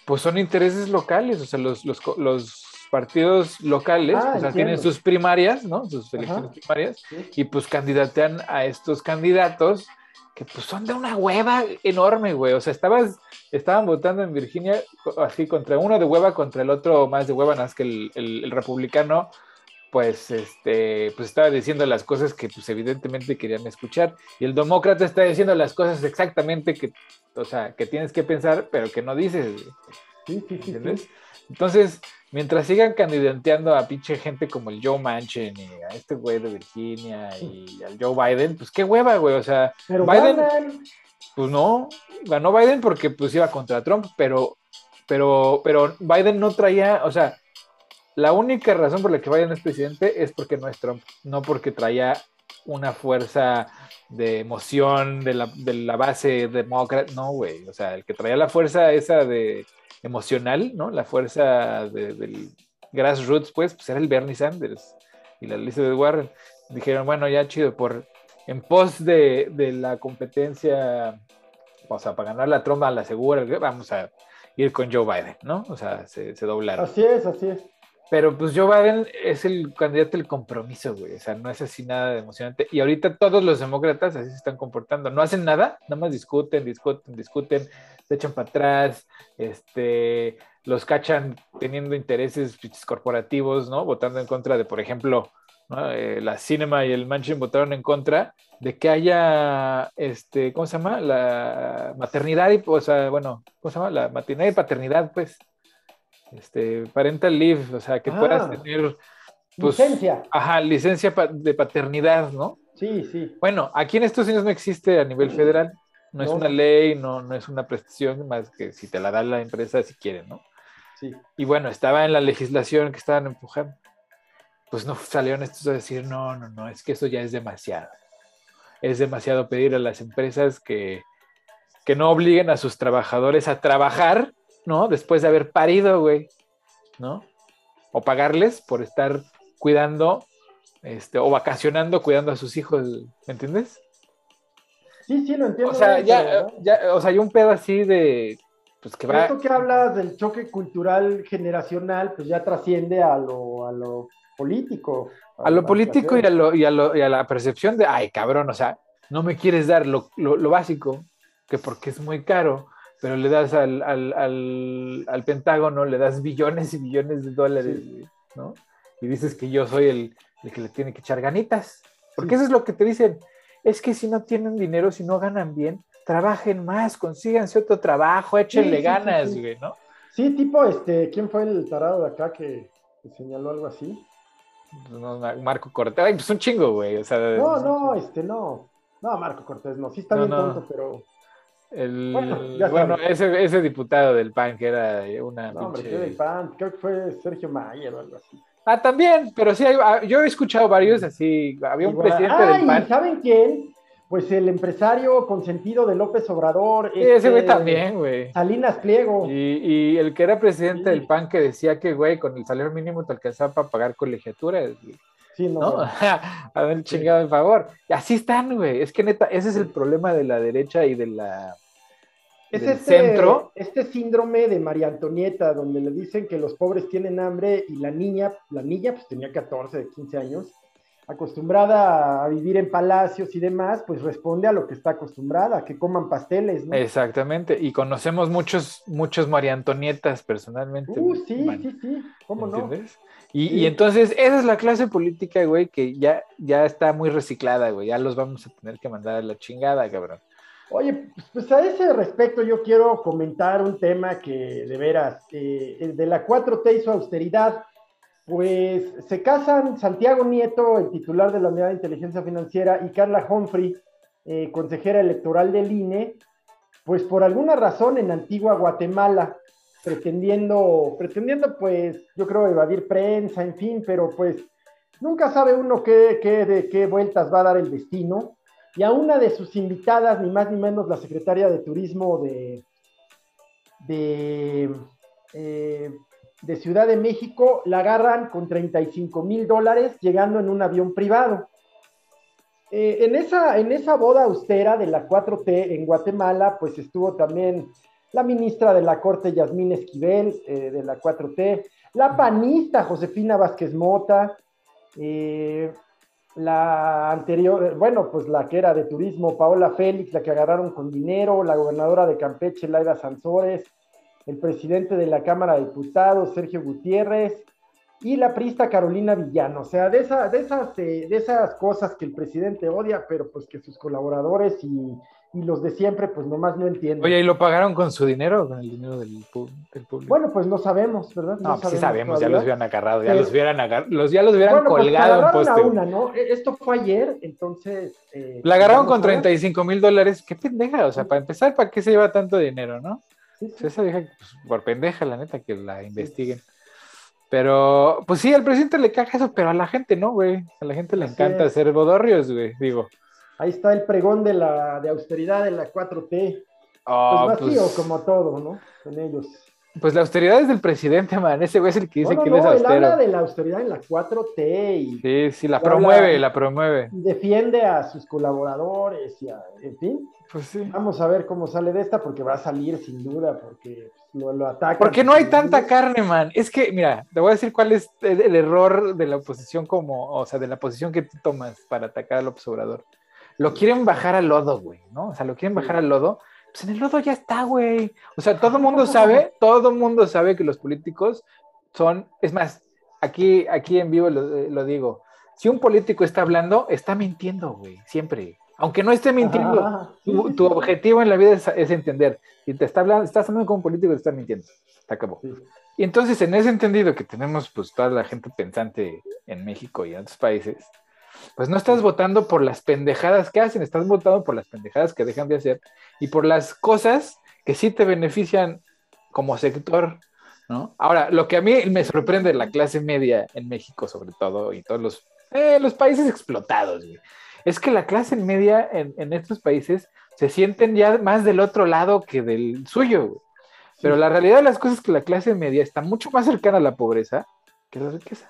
pues son intereses locales, o sea, los, los, los partidos locales, Ah, o sea, tienen sus primarias, ¿no? Sus elecciones Ajá. primarias, y pues candidatean a estos candidatos que pues son de una hueva enorme, güey. O sea, estabas, estaban votando en Virginia así contra uno de hueva contra el otro más de hueva, nada más que el, el- el republicano, pues este, pues estaba diciendo las cosas que pues evidentemente querían escuchar. Y el demócrata está diciendo las cosas exactamente que, o sea, que tienes que pensar, pero que no dices. sí, sí, sí. ¿Entiendes? Entonces, mientras sigan candidateando a pinche gente como el Joe Manchin y a este güey de Virginia y al Joe Biden, pues qué hueva, güey. O sea, Pero Biden- ganan. pues no, ganó Biden porque pues iba contra Trump, pero, pero, pero Biden no traía, o sea, la única razón por la que Biden es presidente es porque no es Trump, no porque traía una fuerza de emoción de la, base demócrata, no, güey, o sea, el que traía la fuerza esa de emocional, ¿no? La fuerza de- del grassroots, pues, pues era el Bernie Sanders y la Elizabeth Warren. Dijeron, bueno, ya chido, por en pos de, la competencia, o sea, para ganar la tromba la segura, vamos a ir con Joe Biden, ¿no? O sea, se, se doblaron. Así es, así es. Pero pues Joe Biden es el candidato del compromiso, güey. O sea, no es así nada de emocionante. Y ahorita todos los demócratas así se están comportando. No hacen nada, nada más discuten, discuten, discuten, se echan para atrás, este, los cachan teniendo intereses corporativos, ¿no? Votando en contra de, por ejemplo, ¿no? Eh, la Cinema y el Manchin votaron en contra de que haya, este, ¿cómo se llama? La maternidad y, o sea, bueno, ¿cómo se llama? La maternidad y paternidad, pues este, parental leave, o sea, que Ah. puedas tener, pues, Licencia. ajá, licencia de paternidad, ¿no? Sí, sí. Bueno, aquí en Estados Unidos no existe a nivel federal, no es una ley, no, no es una prestación, más que si te la da la empresa si quieren, ¿no? sí. Y bueno, estaba en la legislación que estaban empujando. Pues no salieron estos a decir, no, no, no, es que eso ya es demasiado. Es demasiado pedir a las empresas que, que no obliguen a sus trabajadores a trabajar, ¿no? Después de haber parido, güey, ¿no? O pagarles por estar cuidando, este, o vacacionando cuidando a sus hijos, ¿me entiendes? Sí, sí, lo entiendo. O sea, bien, ya, pero, ¿no? ya, o sea, hay un pedo así de, pues que va... Esto que hablas del choque cultural generacional, pues ya trasciende a lo, a lo político. a lo político y a, lo, y, a lo- y a la percepción de, ay, cabrón, o sea, no me quieres dar lo, lo- lo básico, que porque es muy caro, pero le das al, al, al- al Pentágono, le das billones y billones de dólares, Sí. ¿no? Y dices que yo soy el, el que le tiene que echar ganitas, porque Sí. eso es lo que te dicen. es que si no tienen dinero, si no ganan bien, trabajen más, consíganse otro trabajo, échenle ganas, güey, ¿no? Sí, tipo, este, ¿quién fue el tarado de acá que, señaló algo así? No, Marco Cortés, ay, pues un chingo, güey, o sea... No, no, este, no, no, Marco Cortés, no, sí está bien tonto, pero... El, bueno, ese, ese, diputado del PAN que era una. No, hombre, que del PAN, creo que fue Sergio Mayer o algo así. Ah, también, pero sí, ah, yo he escuchado varios así. Había un presidente del PAN. ¿Saben quién? Pues el empresario consentido de López Obrador. Sí, ese güey este, también, güey. Salinas Pliego. Y, y, el que era presidente del PAN que decía que, güey, con el salario mínimo te alcanzaba para pagar colegiaturas. Sí, no. ¿no? a ver, chingado en favor. Y así están, güey. Es que neta, ese es el problema de la derecha y de la. Es este, centro. Este síndrome de María Antonieta, donde le dicen que los pobres tienen hambre y la niña, la niña pues tenía 14, 15 años, acostumbrada a vivir en palacios y demás, pues responde a lo que está acostumbrada, que coman pasteles, ¿no? Exactamente, y conocemos muchos, muchos María Antonietas personalmente. Uh, sí, sí, sí, ¿cómo no? Y, y, entonces, esa es la clase política, güey, que ya, ya está muy reciclada, güey, ya los vamos a tener que mandar a la chingada, cabrón. Oye, pues a ese respecto yo quiero comentar un tema que de veras, eh, de la 4T y su austeridad, pues se casan Santiago Nieto, el titular de la Unidad de Inteligencia Financiera, y Carla Humphrey, eh, consejera electoral del INE, pues por alguna razón en Antigua Guatemala, pretendiendo, pretendiendo pues yo creo evadir prensa, en fin, pero pues nunca sabe uno qué, qué, de qué vueltas va a dar el destino. Y a una de sus invitadas, ni más ni menos la secretaria de Turismo de, de eh, Ciudad de México la agarran con 35 mil dólares llegando en un avión privado. Eh, en, esa, en esa boda austera de la 4T en Guatemala, pues estuvo también la ministra de la Corte, Yasmín Esquivel, eh, de la 4T, la panista Josefina Vázquez Mota, la anterior, bueno, pues la que era de turismo, Paola Félix, la que agarraron con dinero, la gobernadora de Campeche, Laida Sansores, el presidente de la Cámara de Diputados, Sergio Gutiérrez, y la prista Carolina Villano. O sea, de, esa, de, esas, eh, de esas cosas que el presidente odia, pero pues que sus colaboradores y, los de siempre, pues nomás no entienden. Oye, ¿y lo pagaron con su dinero o con el dinero del, público? Bueno, pues no sabemos, ¿verdad? No, pues sí sabemos, ya los hubieran agarrado, ya los hubieran agarrado, los, ya los hubieran pues, colgado en poste. una, ¿no? E, esto fue ayer, entonces... Eh, la agarraron con 35 mil dólares, qué pendeja, o sea, para empezar, ¿para qué se lleva tanto dinero, no? Esa vieja, pues, por pendeja, la neta, que la investiguen. Pero, pues sí, al presidente le caga eso, pero a la gente no, güey. A la gente le encanta hacer bodorrios, güey, digo. Ahí está el pregón de la de austeridad de la 4T. Oh, pues vacío, pues como todo, ¿no? En ellos. Pues la austeridad es del presidente, man. Ese güey es el que dice que no, él es austero. Él habla de la austeridad en la 4T. Y sí, sí, la promueve, la promueve. Defiende a sus colaboradores y a, en fin. Pues sí. Vamos a ver cómo sale de esta, porque va a salir sin duda, porque lo, lo atacan. Porque no hay tanta carne, man. Es que, mira, te voy a decir cuál es el error de la oposición como, o sea, de la posición que tú tomas para atacar al observador. Lo quieren bajar al lodo, güey, ¿no? O sea, lo quieren bajar al lodo pues en el lodo ya está, güey. O sea, todo el mundo sabe, todo el mundo sabe que los políticos son, es más, aquí, aquí en vivo lo, digo, si un político está hablando, está mintiendo, güey, siempre. Aunque no esté mintiendo, tu, objetivo en la vida es, entender. Si te está hablando, estás hablando con un político, te está mintiendo. Te acabó. Y entonces, en ese entendido que tenemos, pues, toda la gente pensante en México y en otros países, pues no estás votando por las pendejadas que hacen, estás votando por las pendejadas que dejan de hacer y por las cosas que sí te benefician como sector, ¿no? Ahora, lo que a mí me sorprende de la clase media en México, sobre todo, y todos los, eh, los países explotados, es que la clase media en, estos países se sienten ya más del otro lado que del suyo, Pero la realidad de las cosas es que la clase media está mucho más cercana a la pobreza que la riqueza.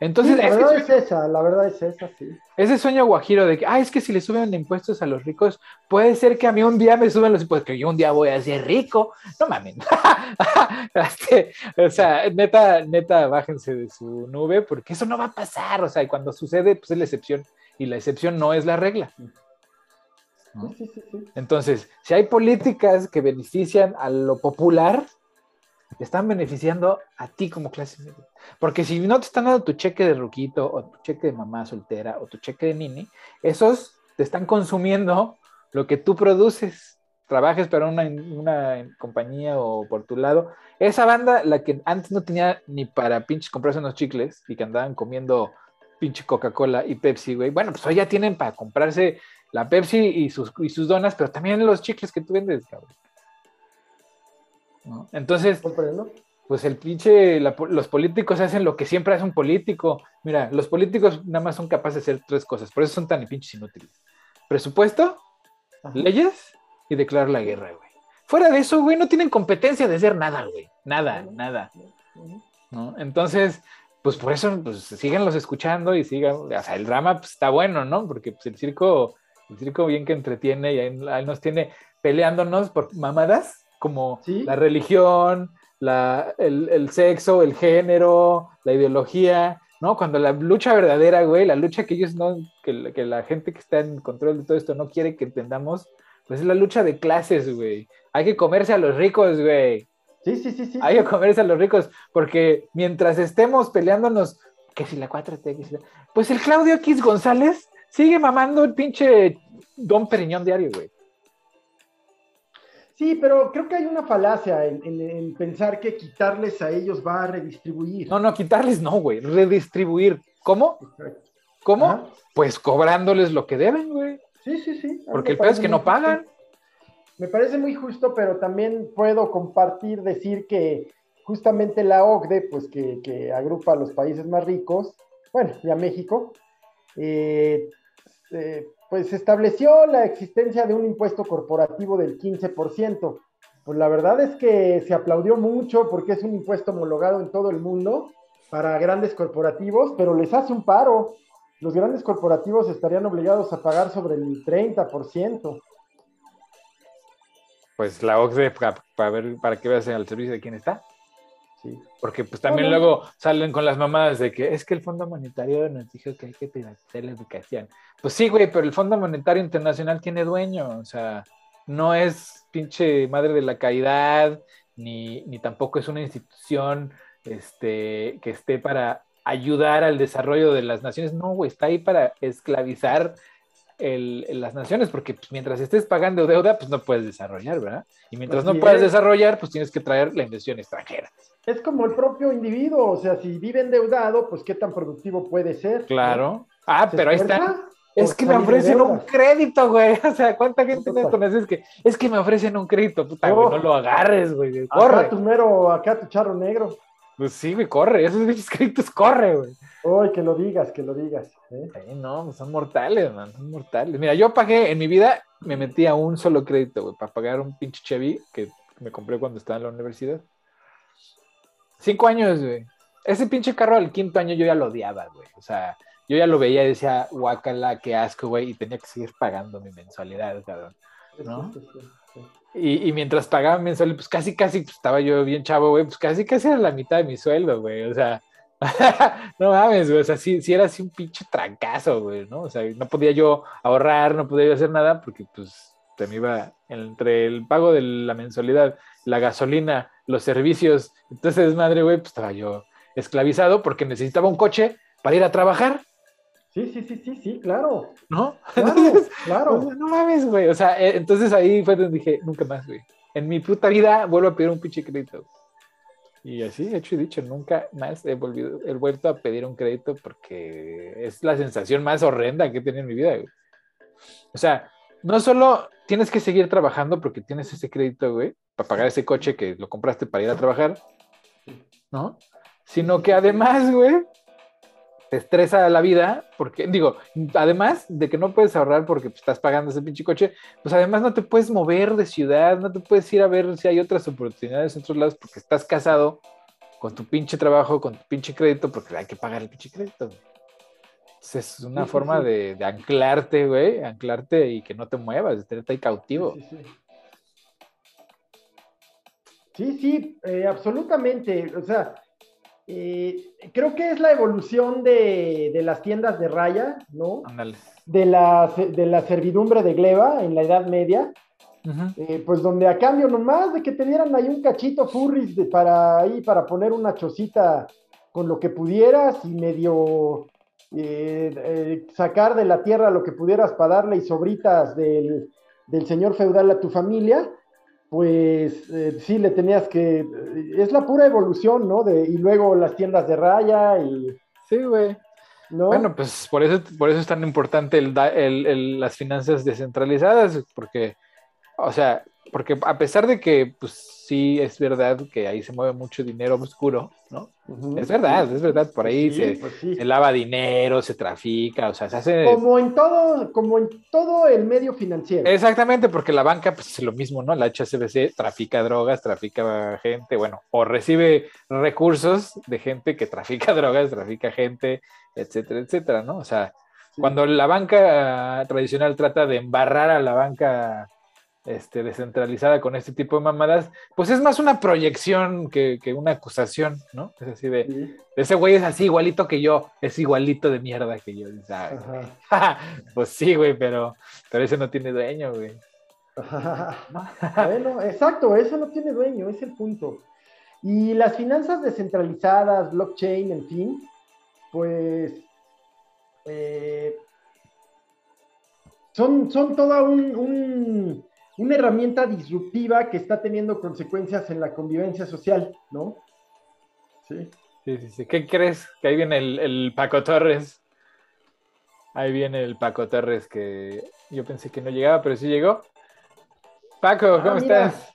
Entonces, la verdad es esa, la verdad es esa, sí. Ese sueño guajiro de que, ah, es que si le suben impuestos a los ricos, puede ser que a mí un día me suban los impuestos, que yo un día voy a ser rico. No mames. Este, o sea, neta, neta, bájense de su nube, porque eso no va a pasar. O sea, y cuando sucede, pues es la excepción, y la excepción no es la regla. Entonces, si hay políticas que benefician a lo popular, te están beneficiando a ti como clase media. Porque si no te están dando tu cheque de ruquito o tu cheque de mamá soltera o tu cheque de nini, esos te están consumiendo lo que tú produces. Trabajes para una, una compañía o por tu lado. Esa banda, la que antes no tenía ni para pinches comprarse unos chicles y que andaban comiendo pinche Coca-Cola y Pepsi, güey. Bueno, pues hoy ya tienen para comprarse la Pepsi y sus, y sus donas, pero también los chicles que tú vendes, cabrón. Entonces, pues el pinche, los políticos hacen lo que siempre hace un político. Mira, los políticos nada más son capaces de hacer tres cosas, por eso son tan pinches inútiles. Presupuesto, leyes y declarar la guerra, güey. Fuera de eso, güey, no tienen competencia de hacer nada, güey. Nada, nada. ¿No? Entonces, pues por eso, pues síganlos escuchando y sigan, o sea, el drama pues, está bueno, ¿no? Porque pues el circo, el circo bien que entretiene y ahí, nos tiene peleándonos por mamadas como la religión, la, el, sexo, el género, la ideología, ¿no? Cuando la lucha verdadera, güey, la lucha que ellos no, que, que la gente que está en control de todo esto no quiere que entendamos, pues es la lucha de clases, güey. Hay que comerse a los ricos, güey. Sí, sí, sí, sí. Hay que comerse a los ricos, porque mientras estemos peleándonos, que si la 4T, pues el Claudio X González sigue mamando el pinche Don Periñón diario, güey. Sí, pero creo que hay una falacia en, pensar que quitarles a ellos va a redistribuir. No, no, quitarles no, güey, redistribuir. ¿Cómo? ¿Cómo? Pues cobrándoles lo que deben, güey. Sí, sí, sí. Porque el peor es que no pagan. Me parece muy justo, pero también puedo compartir, decir que justamente la OCDE, pues que, agrupa a los países más ricos, bueno, y a México, eh, eh, pues estableció la existencia de un impuesto corporativo del 15%. Pues la verdad es que se aplaudió mucho porque es un impuesto homologado en todo el mundo para grandes corporativos, pero les hace un paro. Los grandes corporativos estarían obligados a pagar sobre el 30% pues la OCDE para, ver, para que veas al servicio de quién está. Sí. Porque pues también luego salen con las mamadas de que es que el Fondo Monetario nos dijo que hay que hacer la educación. Pues sí, güey, pero el Fondo Monetario Internacional tiene dueño, o sea, no es pinche madre de la caridad, ni, ni tampoco es una institución este, que esté para ayudar al desarrollo de las naciones, no, güey, está ahí para esclavizar las naciones, porque pues, mientras estés pagando deuda, pues no puedes desarrollar, ¿verdad? Y mientras no puedes desarrollar, pues tienes que traer la inversión extranjera. Es como el propio individuo, o sea, si vive endeudado, pues qué tan productivo puede ser. Claro. Ah, pero ahí está. Es que me ofrecen un crédito, güey. O sea, ¿cuánta gente me conoces que es que me ofrecen un crédito? Puta, güey, no lo agarres, güey. Corre. Acá tu mero, acá tu charro negro. Pues sí, güey, corre. Esos créditos corre, güey. Uy, que lo digas, que lo digas. ¿eh? no, pues son mortales, man, son mortales. Mira, yo pagué en mi vida, me metí a un solo crédito, güey, para pagar un pinche Chevy que me compré cuando estaba en la universidad. Cinco años, güey. Ese pinche carro al quinto año yo ya lo odiaba, güey. O sea, yo ya lo veía y decía, guácala, qué asco, güey, y tenía que seguir pagando mi mensualidad, cabrón. ¿No? Y, y, mientras pagaba mensual, pues casi, casi pues, estaba yo bien chavo, güey, pues casi, casi era la mitad de mi sueldo, güey. O sea, no mames, güey, o sea, sí, era así un pinche trancazo, güey, ¿no? O sea, no podía yo ahorrar, no podía yo hacer nada porque pues te me iba entre el pago de la mensualidad, la gasolina, los servicios, entonces madre, güey, pues estaba yo esclavizado porque necesitaba un coche para ir a trabajar. Sí, sí, sí, sí, sí, claro. ¿No? Claro, claro. no mames, güey. O sea, eh, entonces ahí fue donde dije, nunca más, güey. En mi puta vida vuelvo a pedir un pinche crédito. Y así, hecho y dicho, nunca más he, volvido, he vuelto a pedir un crédito porque es la sensación más horrenda que he tenido en mi vida. O sea, no solo tienes que seguir trabajando porque tienes ese crédito, güey, para pagar ese coche que lo compraste para ir a trabajar, ¿no? Sino que además, güey, te estresa la vida, porque digo, además de que no puedes ahorrar porque estás pagando ese pinche coche, pues además no te puedes mover de ciudad, no te puedes ir a ver si hay otras oportunidades en otros lados porque estás casado con tu pinche trabajo, con tu pinche crédito, porque hay que pagar el pinche crédito. Es una forma De, anclarte, güey, anclarte y que no te muevas, de tenerte ahí cautivo. Sí, sí, eh, absolutamente. O sea, eh, creo que es la evolución de, las tiendas de raya, ¿no? De la, de la servidumbre de gleba en la Edad Media, eh, pues donde a cambio nomás de que te dieran ahí un cachito furris de, para ahí, para poner una chocita con lo que pudieras y medio eh, eh, sacar de la tierra lo que pudieras para darle y sobritas del, del señor feudal a tu familia, pues sí le tenías que, es la pura evolución, ¿no? De, y luego las tiendas de raya y... Sí, güey. Bueno, pues por eso, por eso es tan importante el, las finanzas descentralizadas, porque, o sea, porque a pesar de que, pues sí, es verdad que ahí se mueve mucho dinero oscuro, ¿no? Es verdad, es verdad, por ahí pues se, lava dinero, se trafica, o sea, se hace... Como en todo, como en todo el medio financiero. Exactamente, porque la banca, pues es lo mismo, ¿no? La HSBC trafica drogas, trafica gente, bueno, o recibe recursos de gente que trafica drogas, trafica gente, etcétera, etcétera, ¿no? O sea, cuando la banca tradicional trata de embarrar a la banca este, descentralizada con este tipo de mamadas, pues es más una proyección que, una acusación, ¿no? Es así de, ese güey es así igualito que yo, es igualito de mierda que yo. pues sí, güey, pero, pero ese no tiene dueño, güey. bueno, exacto, eso no tiene dueño, es el punto. Y las finanzas descentralizadas, blockchain, en fin, pues eh, son, son toda un, una herramienta disruptiva que está teniendo consecuencias en la convivencia social, ¿no? Sí. Sí, sí, sí. ¿Qué crees? Que ahí viene el, Paco Torres. Ahí viene el Paco Torres que yo pensé que no llegaba, pero sí llegó. Paco, ah, ¿cómo estás?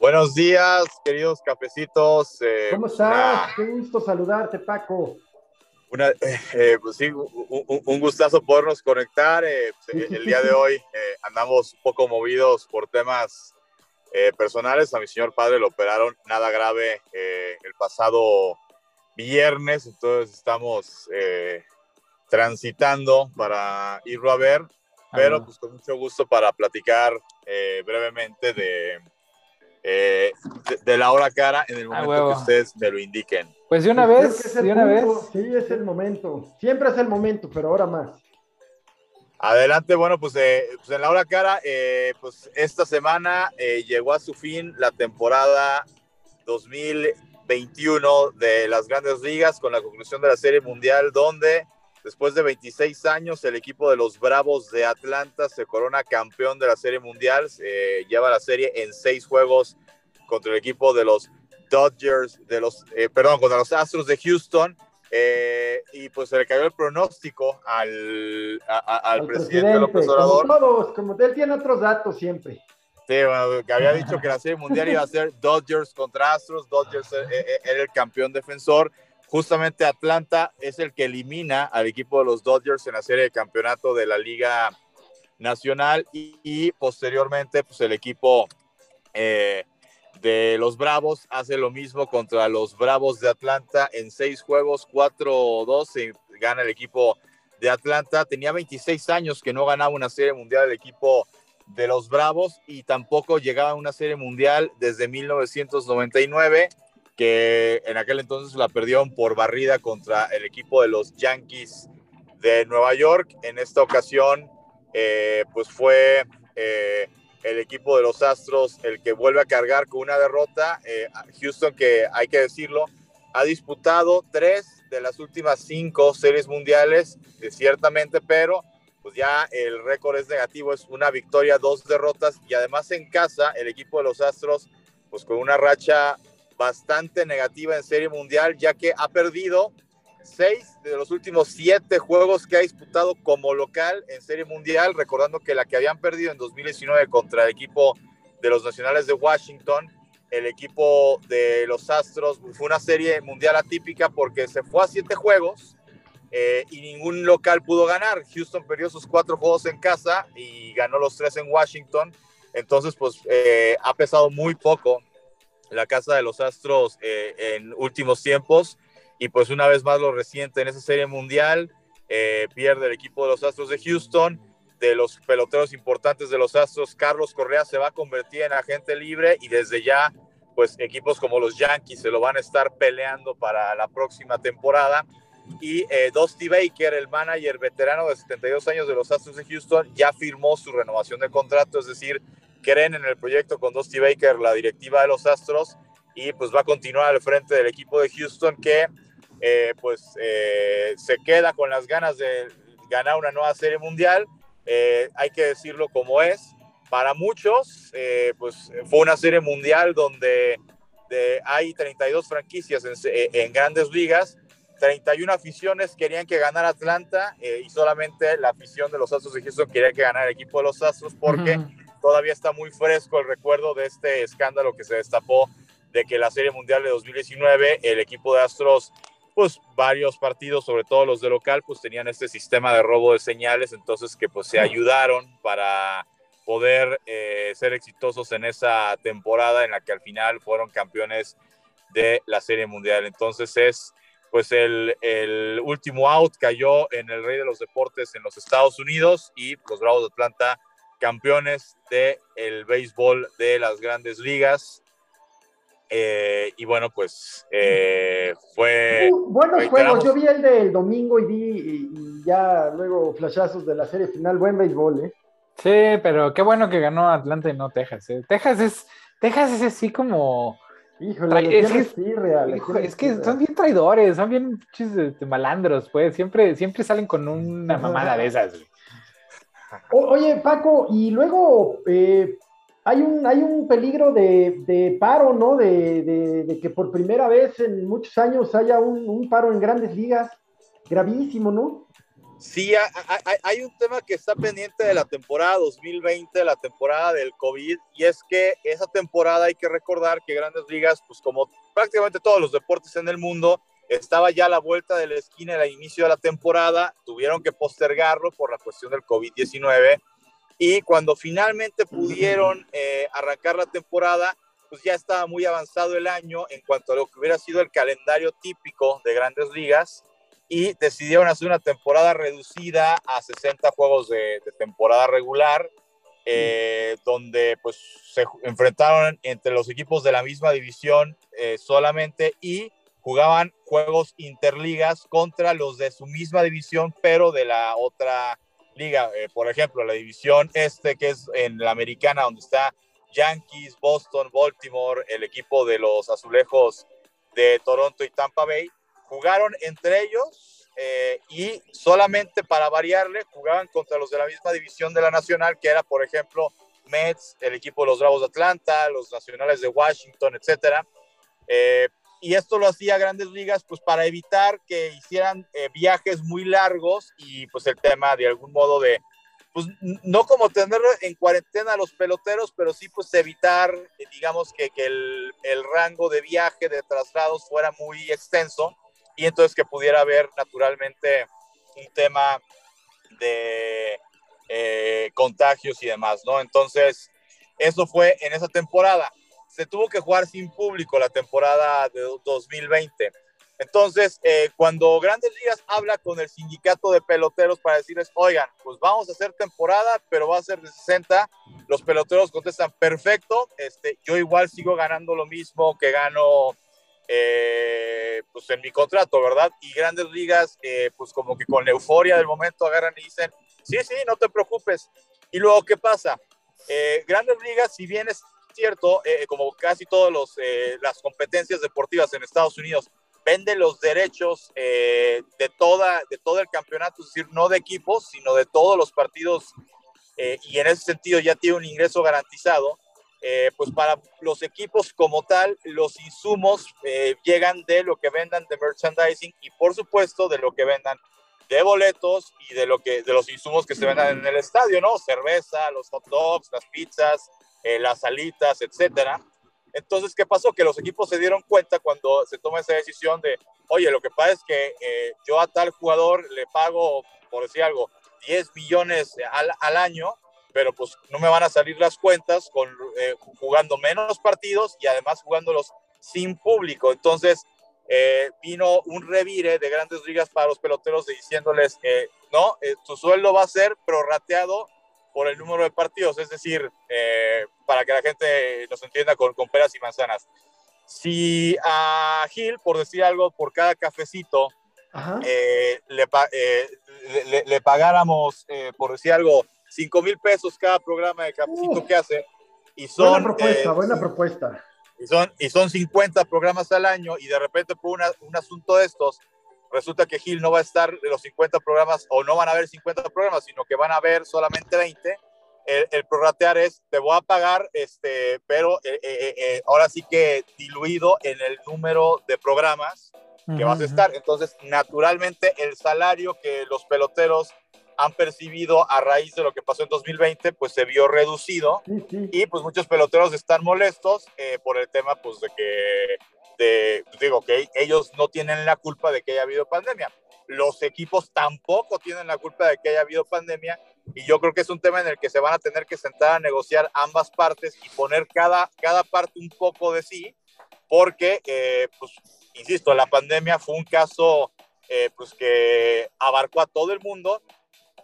Buenos días, queridos cafecitos. Eh, ¿Cómo estás? Qué gusto saludarte, Paco. Una, eh, pues sí, un, gustazo podernos conectar. Eh, pues, el día de hoy andamos un poco movidos por temas personales. A mi señor padre lo operaron nada grave el pasado viernes, entonces estamos transitando para irlo a ver, pero pues con mucho gusto para platicar brevemente de eh, de, la hora cara en el ah, momento que ustedes me lo indiquen. Pues de una vez, de una vez. Sí, es el momento. Siempre es el momento, pero ahora más. Adelante, bueno, pues, eh, pues en la hora cara, eh, pues esta semana llegó a su fin la temporada 2021 de las grandes ligas con la conclusión de la Serie Mundial, donde Después de 26 años, el equipo de los Bravos de Atlanta se corona campeón de la Serie Mundial. lleva la serie en seis juegos contra el equipo de los Dodgers, de los, eh, perdón, contra los Astros de Houston. Eh, y pues se le cayó el pronóstico al, al, presidente, López Obrador. Como todos, como él tiene otros datos siempre. Sí, bueno, que había dicho que la Serie Mundial iba a ser Dodgers contra Astros. Dodgers eh, era el campeón defensor justamente Atlanta es el que elimina al equipo de los Dodgers en la serie de campeonato de la Liga Nacional y, posteriormente pues el equipo eh, de los Bravos hace lo mismo contra los Bravos de Atlanta en seis juegos, 4-2 gana el equipo de Atlanta. Tenía 26 años que no ganaba una serie mundial el equipo de los Bravos y tampoco llegaba a una serie mundial desde 1999 que en aquel entonces la perdieron por barrida contra el equipo de los Yankees de Nueva York. En esta ocasión, eh, pues fue eh, el equipo de los Astros el que vuelve a cargar con una derrota. Eh, Houston, que hay que decirlo, ha disputado tres de las últimas cinco series mundiales, ciertamente, pero pues ya el récord es negativo, es una victoria, dos derrotas y además en casa el equipo de los Astros, pues con una racha bastante negativa en Serie Mundial, ya que ha perdido seis de los últimos siete juegos que ha disputado como local en Serie Mundial, recordando que la que habían perdido en 2019 contra el equipo de los Nacionales de Washington, el equipo de los Astros, fue una serie mundial atípica porque se fue a siete juegos eh, y ningún local pudo ganar. Houston perdió sus cuatro juegos en casa y ganó los tres en Washington. Entonces, pues eh, ha pesado muy poco la casa de los Astros eh, en últimos tiempos. Y pues una vez más lo reciente en esa serie mundial, eh, pierde el equipo de los Astros de Houston. De los peloteros importantes de los Astros, Carlos Correa se va a convertir en agente libre y desde ya, pues equipos como los Yankees se lo van a estar peleando para la próxima temporada. y eh, Dusty Baker, el manager veterano de 72 años de los Astros de Houston, ya firmó su renovación de contrato, es decir, creen en el proyecto con Dusty Baker, la directiva de los Astros, y pues va a continuar al frente del equipo de Houston que eh, pues eh, se queda con las ganas de ganar una nueva serie mundial. Eh, hay que decirlo como es. Para muchos, pues fue una serie mundial donde hay 32 franquicias en, en, grandes ligas, 31 aficiones querían que ganara Atlanta y solamente la afición de los Astros de Houston quería que ganara el equipo de los Astros porque todavía está muy fresco el recuerdo de este escándalo que se destapó de que la Serie Mundial de 2019 el equipo de Astros pues varios partidos, sobre todo los de local, pues tenían este sistema de robo de señales, entonces que pues se ayudaron para poder eh, ser exitosos en esa temporada en la que al final fueron campeones de la Serie Mundial. Entonces es pues el, el último out cayó en el rey de los deportes en los Estados Unidos y los Bravos de Atlanta campeones del el béisbol de las grandes ligas. Eh, y bueno, pues eh, fue. Uh, buenos juegos. Yo vi el del domingo y vi ya luego flashazos de la serie final. Buen béisbol, ¿eh? Sí, pero qué bueno que ganó Atlanta y no Texas. ¿eh? Texas es Texas es así como. Híjole, es, que, es que son bien traidores, son bien este, malandros, pues. Siempre, siempre salen con una mamada de esas. oye, Paco, y luego eh, hay un, hay un peligro de, paro, ¿no? De, que por primera vez en muchos años haya un, paro en grandes ligas. Gravísimo, ¿no? Sí, hay, un tema que está pendiente de la temporada 2020, la temporada del COVID, y es que esa temporada hay que recordar que grandes ligas, pues como prácticamente todos los deportes en el mundo, estaba ya a la vuelta de la esquina al inicio de la temporada, tuvieron que postergarlo por la cuestión del COVID-19 y cuando finalmente pudieron eh, arrancar la temporada, pues ya estaba muy avanzado el año en cuanto a lo que hubiera sido el calendario típico de grandes ligas y decidieron hacer una temporada reducida a 60 juegos de, temporada regular, eh, donde pues se enfrentaron entre los equipos de la misma división eh, solamente y jugaban juegos interligas contra los de su misma división, pero de la otra liga, eh, por ejemplo, la división este, que es en la americana, donde está Yankees, Boston, Baltimore, el equipo de los azulejos de Toronto y Tampa Bay, jugaron entre ellos eh, y solamente para variarle jugaban contra los de la misma división de la nacional, que era, por ejemplo, Mets, el equipo de los Bravos de Atlanta, los nacionales de Washington, etcétera. Eh, y esto lo hacía Grandes Ligas pues para evitar que hicieran eh, viajes muy largos y pues el tema de algún modo de pues no como tener en cuarentena a los peloteros, pero sí pues evitar eh, digamos que, que el, rango de viaje, de traslados fuera muy extenso y entonces que pudiera haber naturalmente un tema de eh, contagios y demás, ¿no? Entonces, eso fue en esa temporada se tuvo que jugar sin público la temporada de 2020. Entonces, eh, cuando Grandes Ligas habla con el sindicato de peloteros para decirles, oigan, pues vamos a hacer temporada, pero va a ser de 60, los peloteros contestan, perfecto, este, yo igual sigo ganando lo mismo que gano eh, pues en mi contrato, ¿verdad? Y Grandes Ligas, eh, pues como que con la euforia del momento agarran y dicen, sí, sí, no te preocupes. Y luego, ¿qué pasa? Grandes Ligas, si bien es cierto, eh, como casi todas eh, las competencias deportivas en Estados Unidos, vende los derechos eh, de, toda, de todo el campeonato, es decir, no de equipos, sino de todos los partidos, y en ese sentido ya tiene un ingreso garantizado. pues para los equipos como tal, los insumos llegan de lo que vendan de merchandising y por supuesto de lo que vendan de boletos y de lo que de los insumos que se vendan en el estadio, ¿no? Cerveza, los hot dogs, las pizzas, eh, las alitas, etcétera. Entonces, ¿qué pasó? Que los equipos se dieron cuenta cuando se toma esa decisión de, oye, lo que pasa es que eh, yo a tal jugador le pago, por decir algo, 10 millones al, al, año, pero pues no me van a salir las cuentas con, eh, jugando menos partidos y además jugándolos sin público. Entonces, vino un revire de grandes ligas para los peloteros diciéndoles, no, tu sueldo va a ser prorrateado por el número de partidos, es decir, eh, para que la gente nos entienda con, con, peras y manzanas. Si a Gil, por decir algo, por cada cafecito eh, le, le, pagáramos, por decir algo, 5 mil pesos cada programa de cafecito que hace. Y son, buena propuesta, buena propuesta. Y son, y son 50 programas al año y de repente por un asunto de estos resulta que Gil no va a estar de los 50 programas o no van a haber 50 programas, sino que van a haber solamente 20. El, el prorratear es, te voy a pagar, este, pero eh, eh, eh, ahora sí que diluido en el número de programas que vas a estar. Entonces, naturalmente, el salario que los peloteros han percibido a raíz de lo que pasó en 2020, pues se vio reducido y pues muchos peloteros están molestos por el tema pues de que de, pues, digo, que ellos no tienen la culpa de que haya habido pandemia. Los equipos tampoco tienen la culpa de que haya habido pandemia y yo creo que es un tema en el que se van a tener que sentar a negociar ambas partes y poner cada, cada parte un poco de sí, porque, eh, pues, insisto, la pandemia fue un caso eh, pues que abarcó a todo el mundo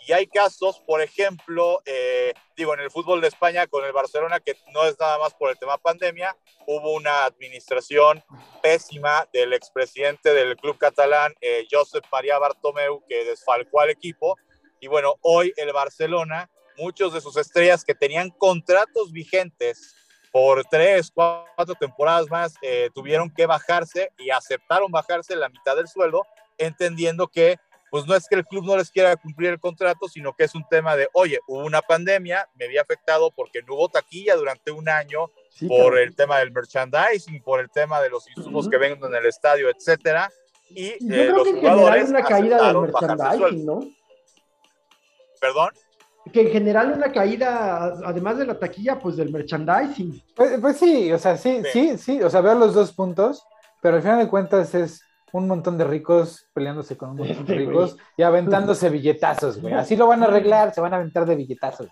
y hay casos, por ejemplo, eh, digo, en el fútbol de España con el Barcelona, que no es nada más por el tema pandemia, hubo una administración pésima del expresidente del club catalán, eh, Josep María Bartomeu, que desfalcó al equipo. Y bueno, hoy el Barcelona, muchos de sus estrellas que tenían contratos vigentes por tres, cuatro temporadas más, eh, tuvieron que bajarse y aceptaron bajarse la mitad del sueldo, entendiendo que pues no es que el club no les quiera cumplir el contrato, sino que es un tema de, oye, hubo una pandemia, me había afectado porque no hubo taquilla durante un año por el tema del merchandising, por el tema de los insumos que venden en el estadio, etcétera. Y Yo eh, creo que en general hay una caída del merchandising, ¿no? ¿Perdón? Que en general una caída, además de la taquilla, pues del merchandising. Pues, pues sí, o sea, sí, sí, sí, o sea, veo los dos puntos, pero al final de cuentas es un montón de ricos peleándose con un montón de ricos y aventándose billetazos, güey. Así lo van a arreglar, se van a aventar de billetazos.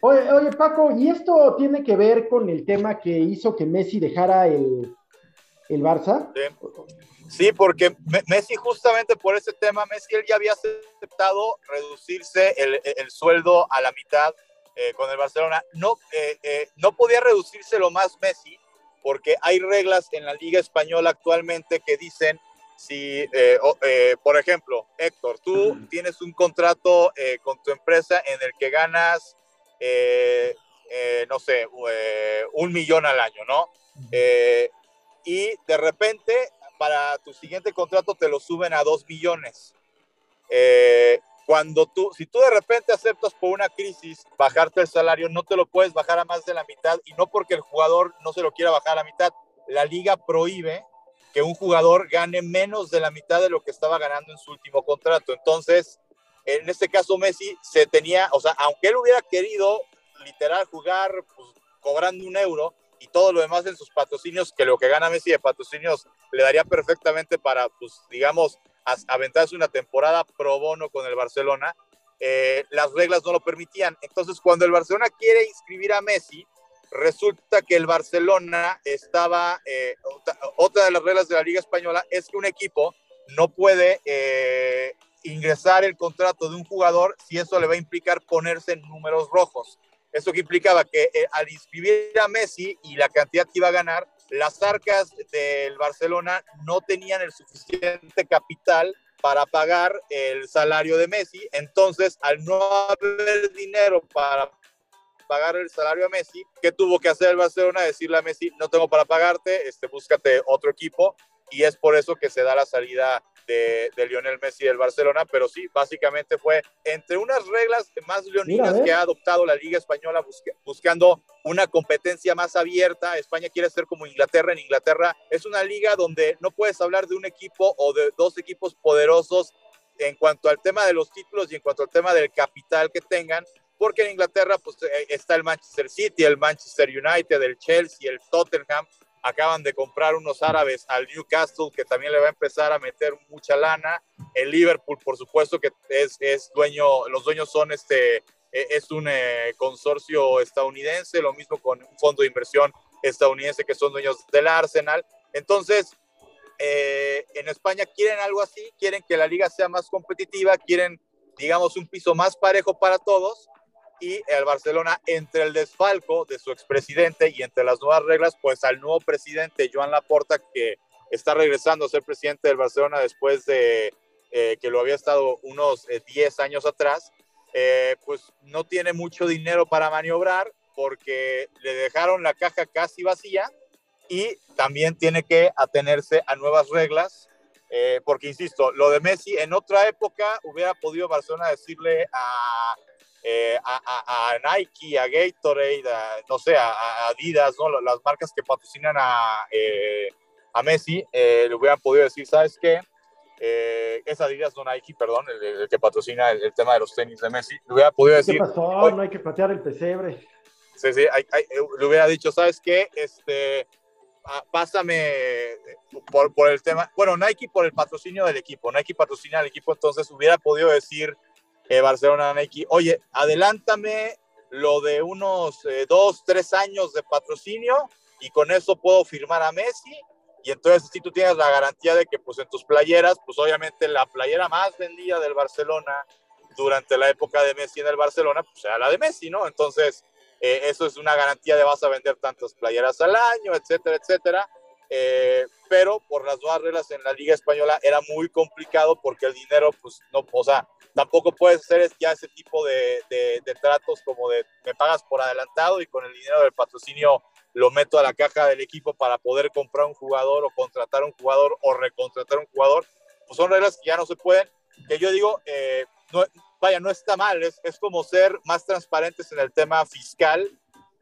Oye, oye, Paco, ¿y esto tiene que ver con el tema que hizo que Messi dejara el, el Barça? Sí. porque Messi justamente por ese tema, Messi él ya había aceptado reducirse el, el sueldo a la mitad eh, con el Barcelona. No, eh, eh, no podía reducírselo más Messi porque hay reglas en la Liga Española actualmente que dicen si, eh, eh, por ejemplo, Héctor, tú tienes un contrato eh, con tu empresa en el que ganas, no sé, un millón al año, ¿no? y de repente, para tu siguiente contrato te lo suben a dos millones. cuando tú, si tú de repente aceptas por una crisis bajarte el salario, no te lo puedes bajar a más de la mitad y no porque el jugador no se lo quiera bajar a la mitad. La liga prohíbe que un jugador gane menos de la mitad de lo que estaba ganando en su último contrato. Entonces, en este caso Messi se tenía, o sea, aunque él hubiera querido literal jugar pues, cobrando un euro y todo lo demás en sus patrocinios, que lo que gana Messi de patrocinios le daría perfectamente para, pues, digamos, aventarse una temporada pro bono con el Barcelona, eh, las reglas no lo permitían. Entonces, cuando el Barcelona quiere inscribir a Messi, resulta que el Barcelona estaba, eh, otra de las reglas de la Liga Española es que un equipo no puede eh, ingresar el contrato de un jugador si eso le va a implicar ponerse en números rojos. Eso que implicaba que eh, al inscribir a Messi y la cantidad que iba a ganar, las arcas del Barcelona no tenían el suficiente capital para pagar el salario de Messi. Entonces, al no haber dinero para pagar el salario a Messi, ¿qué tuvo que hacer el Barcelona? Decirle a Messi, no tengo para pagarte, este, búscate otro equipo. Y es por eso que se da la salida de, Lionel Messi del Barcelona, pero sí, básicamente fue entre unas reglas más leoninas que ha adoptado la Liga Española buscando una competencia más abierta. España quiere ser como Inglaterra. En Inglaterra es una liga donde no puedes hablar de un equipo o de dos equipos poderosos en cuanto al tema de los títulos y en cuanto al tema del capital que tengan, porque en Inglaterra pues, eh, está el Manchester City, el Manchester United, el Chelsea, el Tottenham. Acaban de comprar unos árabes al Newcastle, que también le va a empezar a meter mucha lana. El Liverpool, por supuesto, que es, es dueño, los dueños son este, e, es un eh, consorcio estadounidense, lo mismo con un fondo de inversión estadounidense que son dueños del Arsenal. Entonces, eh, en España quieren algo así, quieren que la liga sea más competitiva, quieren, digamos, un piso más parejo para todos y el Barcelona entre el desfalco de su expresidente y entre las nuevas reglas, pues al nuevo presidente Joan Laporta que está regresando a ser presidente del Barcelona después de eh, que lo había estado unos 10 años atrás, pues no tiene mucho dinero para maniobrar porque le dejaron la caja casi vacía y también tiene que atenerse a nuevas reglas, porque insisto, lo de Messi en otra época hubiera podido Barcelona decirle a eh, a, Nike, a Gatorade, no sé, a, Adidas, ¿no? las marcas que patrocinan a, eh, a Messi, eh, le hubieran podido decir, ¿sabes qué? es Adidas, no Nike, perdón, el, que patrocina el, tema de los tenis de Messi, le hubiera podido decir... ¿Qué pasó? No hay que patear el pesebre. Sí, sí, le hubiera dicho, ¿sabes qué? Este, ah, pásame por, por, el tema, bueno, Nike por el patrocinio del equipo, Nike patrocina al equipo, entonces hubiera podido decir, eh, Barcelona Nike, oye, adelántame lo de unos eh, dos, tres años de patrocinio y con eso puedo firmar a Messi. Y entonces si tú tienes la garantía de que pues en tus playeras, pues obviamente la playera más vendida del Barcelona durante la época de Messi en el Barcelona, pues sea la de Messi, ¿no? Entonces, eh, eso es una garantía de vas a vender tantas playeras al año, etcétera, etcétera. pero por las nuevas reglas en la Liga Española era muy complicado porque el dinero, pues no, o sea, tampoco puedes hacer ya ese tipo de, de, tratos como de me pagas por adelantado y con el dinero del patrocinio lo meto a la caja del equipo para poder comprar un jugador o contratar un jugador o recontratar un jugador, pues son reglas que ya no se pueden, que yo digo, eh, no, vaya, no está mal, es, es, como ser más transparentes en el tema fiscal,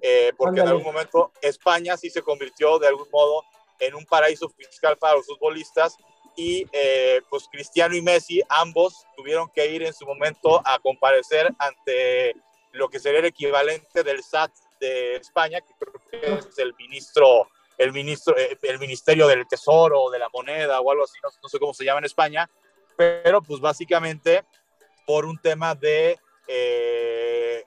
eh, porque en algún momento España sí se convirtió de algún modo en un paraíso fiscal para los futbolistas y eh, pues Cristiano y Messi ambos tuvieron que ir en su momento a comparecer ante lo que sería el equivalente del SAT de España, que creo que es el ministro, el ministro, eh, el ministerio del Tesoro de la moneda o algo así, no, sé cómo se llama en España, pero pues básicamente por un tema de eh,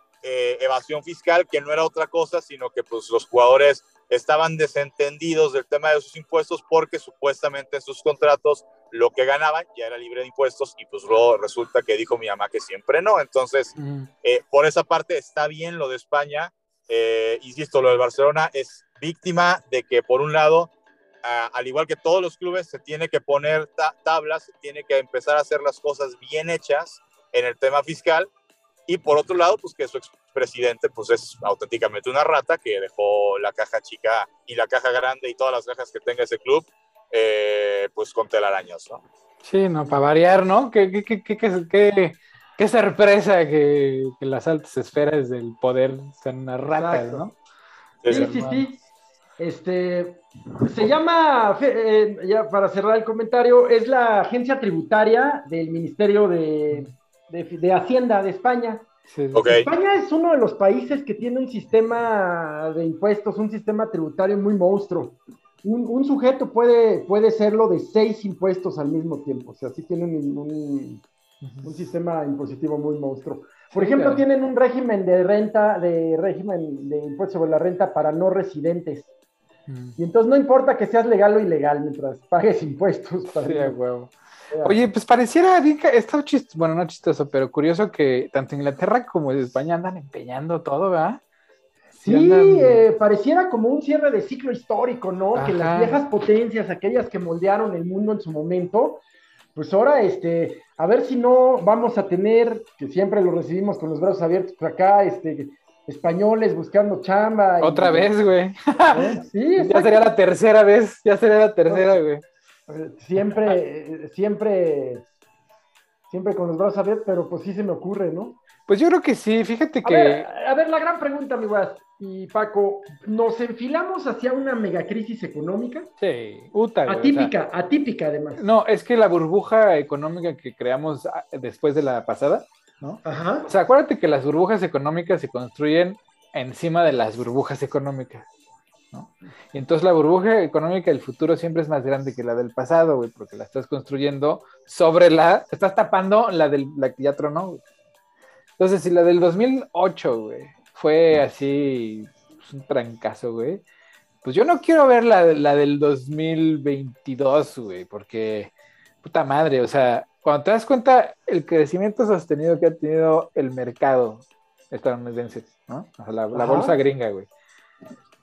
evasión fiscal que no era otra cosa, sino que pues los jugadores estaban desentendidos del tema de sus impuestos porque supuestamente en sus contratos lo que ganaban ya era libre de impuestos y pues luego resulta que dijo mi mamá que siempre no. Entonces, eh, por esa parte está bien lo de España. Eh, insisto, lo del Barcelona es víctima de que por un lado, al igual que todos los clubes, se tiene que poner tablas, se tiene que empezar a hacer las cosas bien hechas en el tema fiscal y por otro lado, pues que su expresidente pues es auténticamente una rata que dejó la caja chica y la caja grande y todas las cajas que tenga ese club, eh, pues con telarañas, ¿no? Sí, no, para variar, ¿no? Qué, qué, qué, qué, qué sorpresa que, que, las altas esferas del poder sean unas ratas, ¿no? Sí, sí, sí. Este, se llama, eh, ya para cerrar el comentario, es la agencia tributaria del Ministerio de, de, Hacienda de España. España es uno de los países que tiene un sistema de impuestos, un sistema tributario muy monstruo. Un, sujeto puede, puede serlo de seis impuestos al mismo tiempo, o sea, sí tienen un, un, sistema impositivo muy monstruo. Por ejemplo, tienen un régimen de renta, de régimen de impuestos sobre la renta para no residentes. Mm. Y entonces no importa que seas legal o ilegal mientras pagues impuestos. Para sí, huevo. Oye, pues pareciera, está chistoso, bueno, no chistoso, pero curioso que tanto Inglaterra como España andan empeñando todo, ¿verdad? Sí, eh, pareciera como un cierre de ciclo histórico, ¿no? Que las viejas potencias, aquellas que moldearon el mundo en su momento, pues ahora, este, a ver si no vamos a tener, que siempre lo recibimos con los brazos abiertos por acá, este, españoles buscando chamba. Otra vez, güey. ¿Eh? Sí, ya sería la tercera vez, ya sería la tercera, güey. Siempre, siempre, siempre con los brazos abiertos, pero pues sí se me ocurre, ¿no? Pues yo creo que sí, fíjate que... A ver, la gran pregunta, mi guas, y Paco, ¿nos enfilamos hacia una megacrisis económica? Sí, Uta, Atípica, atípica además. No, es que la burbuja económica que creamos ah, después de la pasada, ¿no? Ajá. O sea, acuérdate que las burbujas económicas se construyen encima de las burbujas económicas. Y entonces la burbuja económica del futuro siempre es más grande que la del pasado, güey, porque la estás construyendo sobre la, estás tapando la del la que ya tronó, Entonces, si la del 2008, güey, fue así pues, un trancazo, güey, pues yo no quiero ver la, la del 2022, güey, porque puta madre, o sea, cuando te das cuenta el crecimiento sostenido que ha tenido el mercado estadounidense, ¿no? O sea, la, la bolsa gringa, güey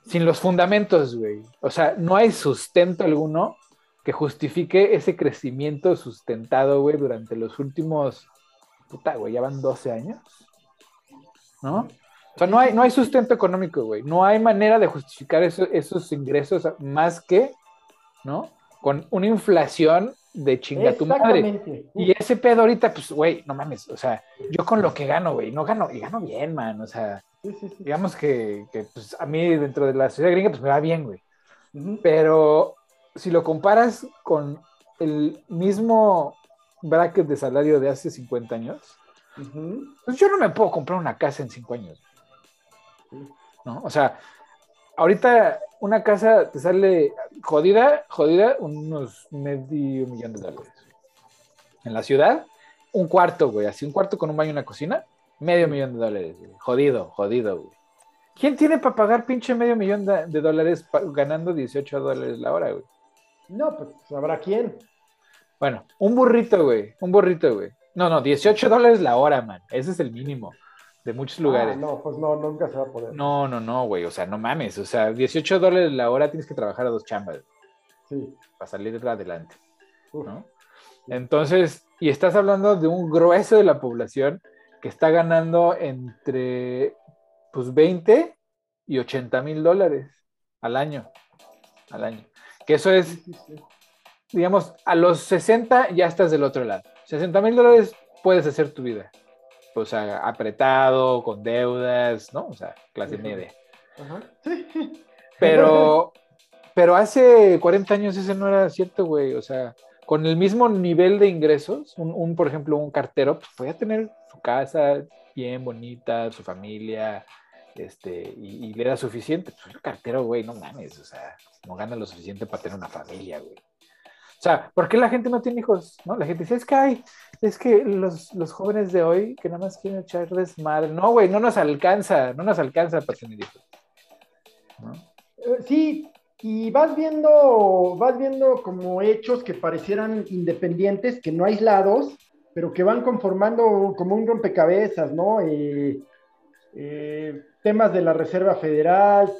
sin los fundamentos, güey. O sea, no hay sustento alguno que justifique ese crecimiento sustentado, güey, durante los últimos, puta, güey, ya van 12 años, ¿no? O sea, no hay, no hay sustento económico, güey. No hay manera de justificar esos ingresos más que, ¿no? Con una inflación de chinga tu madre. Y ese pedo ahorita, pues, güey, no mames, o sea, yo con lo que gano, güey, no gano, y gano bien, man, o sea, digamos que, que, pues, a mí dentro de la sociedad gringa, pues me va bien, güey. Pero si lo comparas con el mismo bracket de salario de hace 50 años, pues yo no me puedo comprar una casa en 5 años. ¿No? O sea, ahorita una casa te sale jodida, jodida, unos medio millón de dólares. En la ciudad, un cuarto, güey, así un cuarto con un baño y una cocina, medio millón de dólares, Jodido, jodido, güey. ¿Quién tiene para pagar pinche medio millón de, dólares ganando 18 dólares la hora, güey? No, pues habrá quién. Bueno, un burrito, güey, un burrito, güey. No, no, 18 dólares la hora, man. Ese es el mínimo de muchos lugares. Ah, no, pues no, nunca se va a poder. No, no, no, güey, o sea, no mames, o sea, 18 dólares la hora tienes que trabajar a dos chambas. Sí. Para salir adelante, ¿no? Entonces, y estás hablando de un grueso de la población que está ganando entre, pues, 20 y 80 mil dólares al año, al año. Que eso es, digamos, a los 60 ya estás del otro lado. 60 mil dólares puedes hacer tu vida o sea, apretado, con deudas, ¿no? O sea, clase media. Ajá. Pero, pero hace 40 años ese no era cierto, güey. O sea, con el mismo nivel de ingresos, un, por ejemplo, un cartero, pues podía tener casa bien bonita, su familia, este, y, le era suficiente. Pues un cartero, güey, no mames, o sea, no gana lo suficiente para tener una familia, güey. O sea, ¿por qué la gente no tiene hijos? ¿No? La gente dice, es que hay, es que los, jóvenes de hoy que nada más quieren echar desmadre. No, güey, no nos alcanza, no nos alcanza para tener hijos. Eh, sí, y vas viendo, vas viendo como hechos que parecieran independientes, que no aislados, pero que van conformando como un rompecabezas, ¿no? Eh, eh, temas de la Reserva Federal,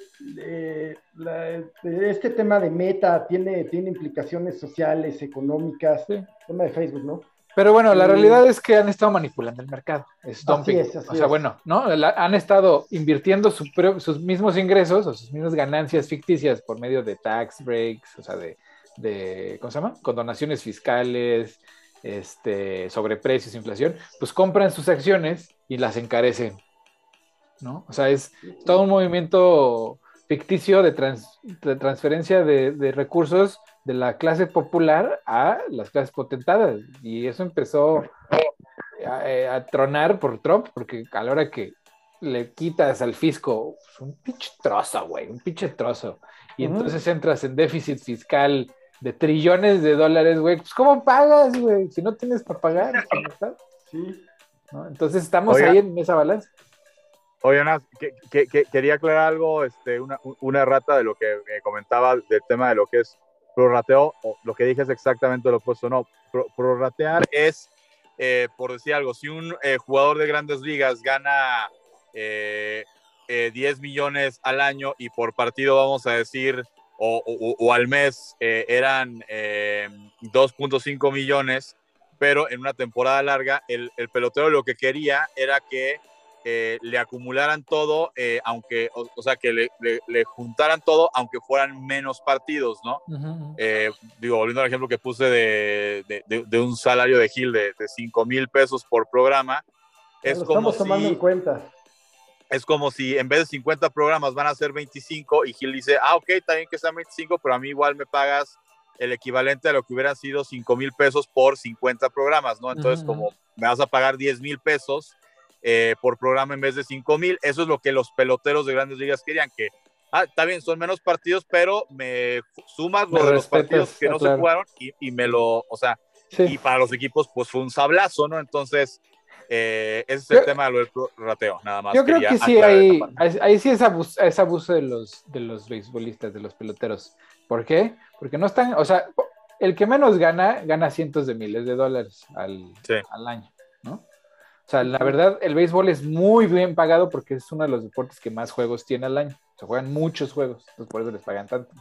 este tema de meta tiene, tiene implicaciones sociales, económicas, tema de Facebook, ¿no? Pero bueno, la realidad es que han estado manipulando el mercado. Es dumping. o sea, bueno, ¿no? han estado invirtiendo sus mismos ingresos o sus mismas ganancias ficticias por medio de tax breaks, o sea, de, de ¿cómo se llama? Condonaciones fiscales, este, sobreprecios, inflación, pues compran sus acciones y las encarecen, ¿no? O sea, es todo un movimiento ficticio de, transferencia de, recursos de la clase popular a las clases potentadas. Y eso empezó eh, a, tronar por Trump, porque a la hora que le quitas al fisco pues, un pinche trozo, güey, un pinche trozo. Y entonces entras en déficit fiscal de trillones de dólares, güey, pues ¿cómo pagas, güey? Si no tienes para pagar, Sí. Entonces estamos ahí en esa balanza. Oye, Ana, que, quería aclarar algo, este, una, una errata de lo que me comentaba del tema de lo que es prorrateo, o lo que dije es exactamente lo opuesto, no, prorratear es, eh, por decir algo, si un eh, jugador de grandes ligas gana 10 eh, millones al año y por partido vamos a decir, o, al mes eran 2.5 millones, pero en una temporada larga el, el pelotero lo que quería era que eh, le acumularan todo, eh, aunque, o, sea, que le, juntaran todo, aunque fueran menos partidos, ¿no? Eh, digo, volviendo al ejemplo que puse de, de, un salario de Gil de, de 5 mil pesos por programa, es como estamos tomando en cuenta. Es como si en vez de 50 programas van a ser 25 y Gil dice, ah, ok, está bien que sean 25, pero a mí igual me pagas el equivalente a lo que hubieran sido 5 mil pesos por 50 programas, ¿no? Entonces, como me vas a pagar 10 mil pesos, eh, por programa en vez de 5 mil. Eso es lo que los peloteros de grandes ligas querían, que, ah, está bien, son menos partidos, pero me sumas lo de los partidos que no se jugaron y, me lo, o sea, y para los equipos pues fue un sablazo, ¿no? Entonces, eh, ese es el tema de lo del rateo, nada más. Yo creo que sí, ahí, ahí sí es abuso, es abuso de los, de los beisbolistas, de los peloteros. ¿Por qué? Porque no están, o sea, el que menos gana, gana cientos de miles de dólares al, al año, ¿no? O sea, la verdad, el béisbol es muy bien pagado porque es uno de los deportes que más juegos tiene al año. Se juegan muchos juegos, entonces por eso les pagan tanto.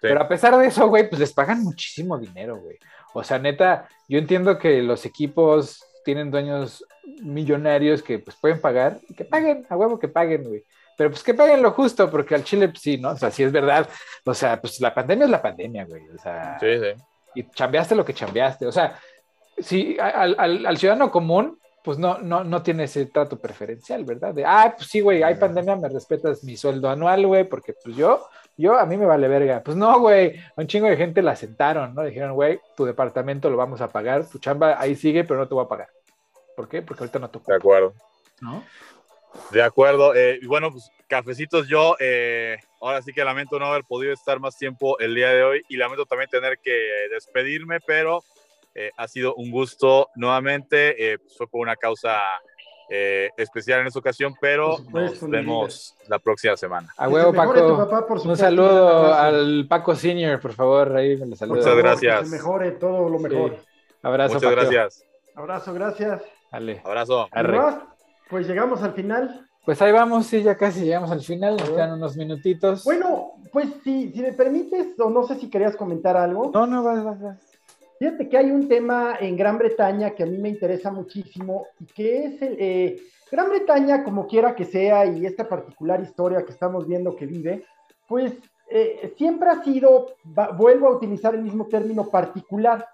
Pero a pesar de eso, güey, pues les pagan muchísimo dinero, güey. O sea, neta, yo entiendo que los equipos tienen dueños millonarios que pues pueden pagar y que paguen, a huevo que paguen, güey. Pero pues que paguen lo justo, porque al Chile pues, sí, ¿no? O sea, sí es verdad. O sea, pues la pandemia es la pandemia, güey. O sea, Sí, sí. y chambeaste lo que chambeaste. O sea, si al, al- al ciudadano común, pues no, no, no tiene ese trato preferencial, ¿verdad? De, ah, pues sí, güey, hay pandemia, me respetas mi sueldo anual, güey, porque pues yo, yo, a mí me vale verga. Pues no, güey, a un chingo de gente la sentaron, ¿no? Dijeron, güey, tu departamento lo vamos a pagar, tu chamba ahí sigue, pero no te voy a pagar. ¿Por qué? Porque ahorita no te De acuerdo. ¿no? De acuerdo. eh, y bueno, pues cafecitos, yo eh, ahora sí que lamento no haber podido estar más tiempo el día de hoy y lamento también tener que despedirme, pero eh, ha sido un gusto nuevamente. eh, pues, fue por una causa eh, especial en esta ocasión, pero supuesto, nos vemos la próxima semana. A huevo, Paco. papá, por Un saludo al Paco Senior, por favor, ahí me lo Por saludo. Muchas gracias. Que se mejore todo lo mejor. Sí. Abrazo, Muchas Paco. gracias. Abrazo, gracias. Dale. Abrazo. Pues llegamos al final. Pues ahí vamos, sí, ya casi llegamos al final, nos quedan unos minutitos. Bueno, pues si, si me permites, o no sé si querías comentar algo. No, no, vas, vas, vas. Fíjate que hay un tema en Gran Bretaña que a mí me interesa muchísimo y que es el, eh, Gran Bretaña, como quiera que sea, y esta particular historia que estamos viendo que vive, pues eh, siempre ha sido, vuelvo a utilizar el mismo término particular,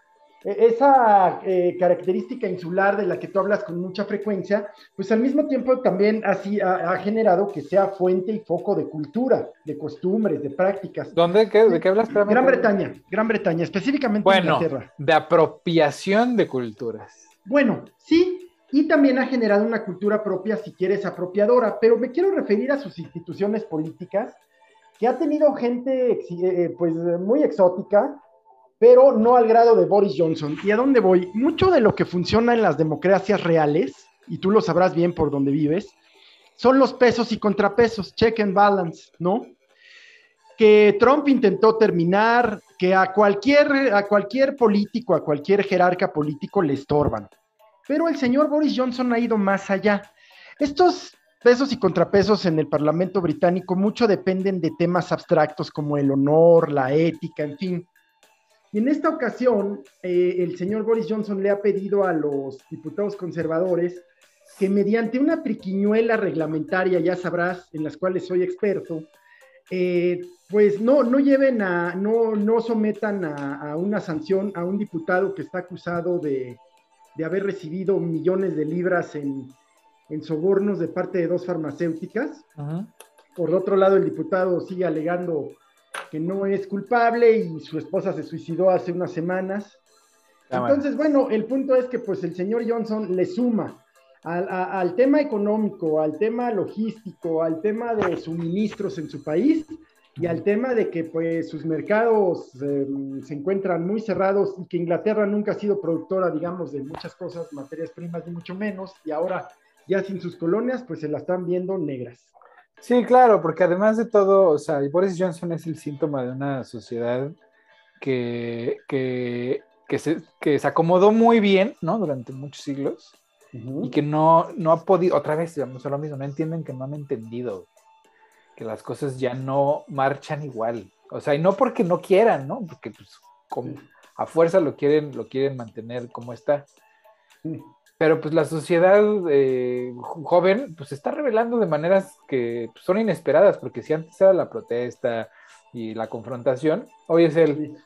esa eh, característica insular de la que tú hablas con mucha frecuencia, pues al mismo tiempo también así ha, ha generado que sea fuente y foco de cultura, de costumbres, de prácticas. ¿Dónde? ¿Qué, ¿De qué hablas? Gran Bretaña, Gran Bretaña, específicamente Bueno, Inglaterra. de apropiación de culturas. Bueno, sí, y también ha generado una cultura propia, si quieres, apropiadora, pero me quiero referir a sus instituciones políticas, que ha tenido gente eh, pues muy exótica, pero no al grado de Boris Johnson. ¿Y a dónde voy? Mucho de lo que funciona en las democracias reales, y tú lo sabrás bien por donde vives, son los pesos y contrapesos, check and balance, ¿no? que Trump intentó terminar, que a cualquier, a cualquier político, a cualquier jerarca político le estorban. Pero el señor Boris Johnson ha ido más allá. Estos pesos y contrapesos en el Parlamento británico mucho dependen de temas abstractos como el honor, la ética, en fin. Y en esta ocasión, eh, el señor Boris Johnson le ha pedido a los diputados conservadores que mediante una triquiñuela reglamentaria, ya sabrás, en las cuales soy experto, eh, pues no, no lleven a, no, no sometan a, a una sanción a un diputado que está acusado de, de haber recibido millones de libras en, en sobornos de parte de dos farmacéuticas. Por otro lado, el diputado sigue alegando que no es culpable y su esposa se suicidó hace unas semanas. Cámara. Entonces, bueno, el punto es que pues el señor Johnson le suma al, a- al tema económico, al tema logístico, al tema de suministros en su país y al tema de que pues sus mercados eh, se encuentran muy cerrados y que Inglaterra nunca ha sido productora, digamos, de muchas cosas, materias primas ni mucho menos, y ahora ya sin sus colonias pues se la están viendo negras. Sí, claro, porque además de todo, o sea, Boris Johnson es el síntoma de una sociedad que, que, que se, que se acomodó muy bien, ¿no? Durante muchos siglos y que no, no ha podido, otra vez, a lo mismo, no entienden que no han entendido que las cosas ya no marchan igual. O sea, y no porque no quieran, ¿no? Porque pues a fuerza lo quieren, lo quieren mantener como está. Pero pues la sociedad eh, jo- joven pues se está revelando de maneras que pues, son inesperadas, porque si antes era la protesta y la confrontación, hoy es el,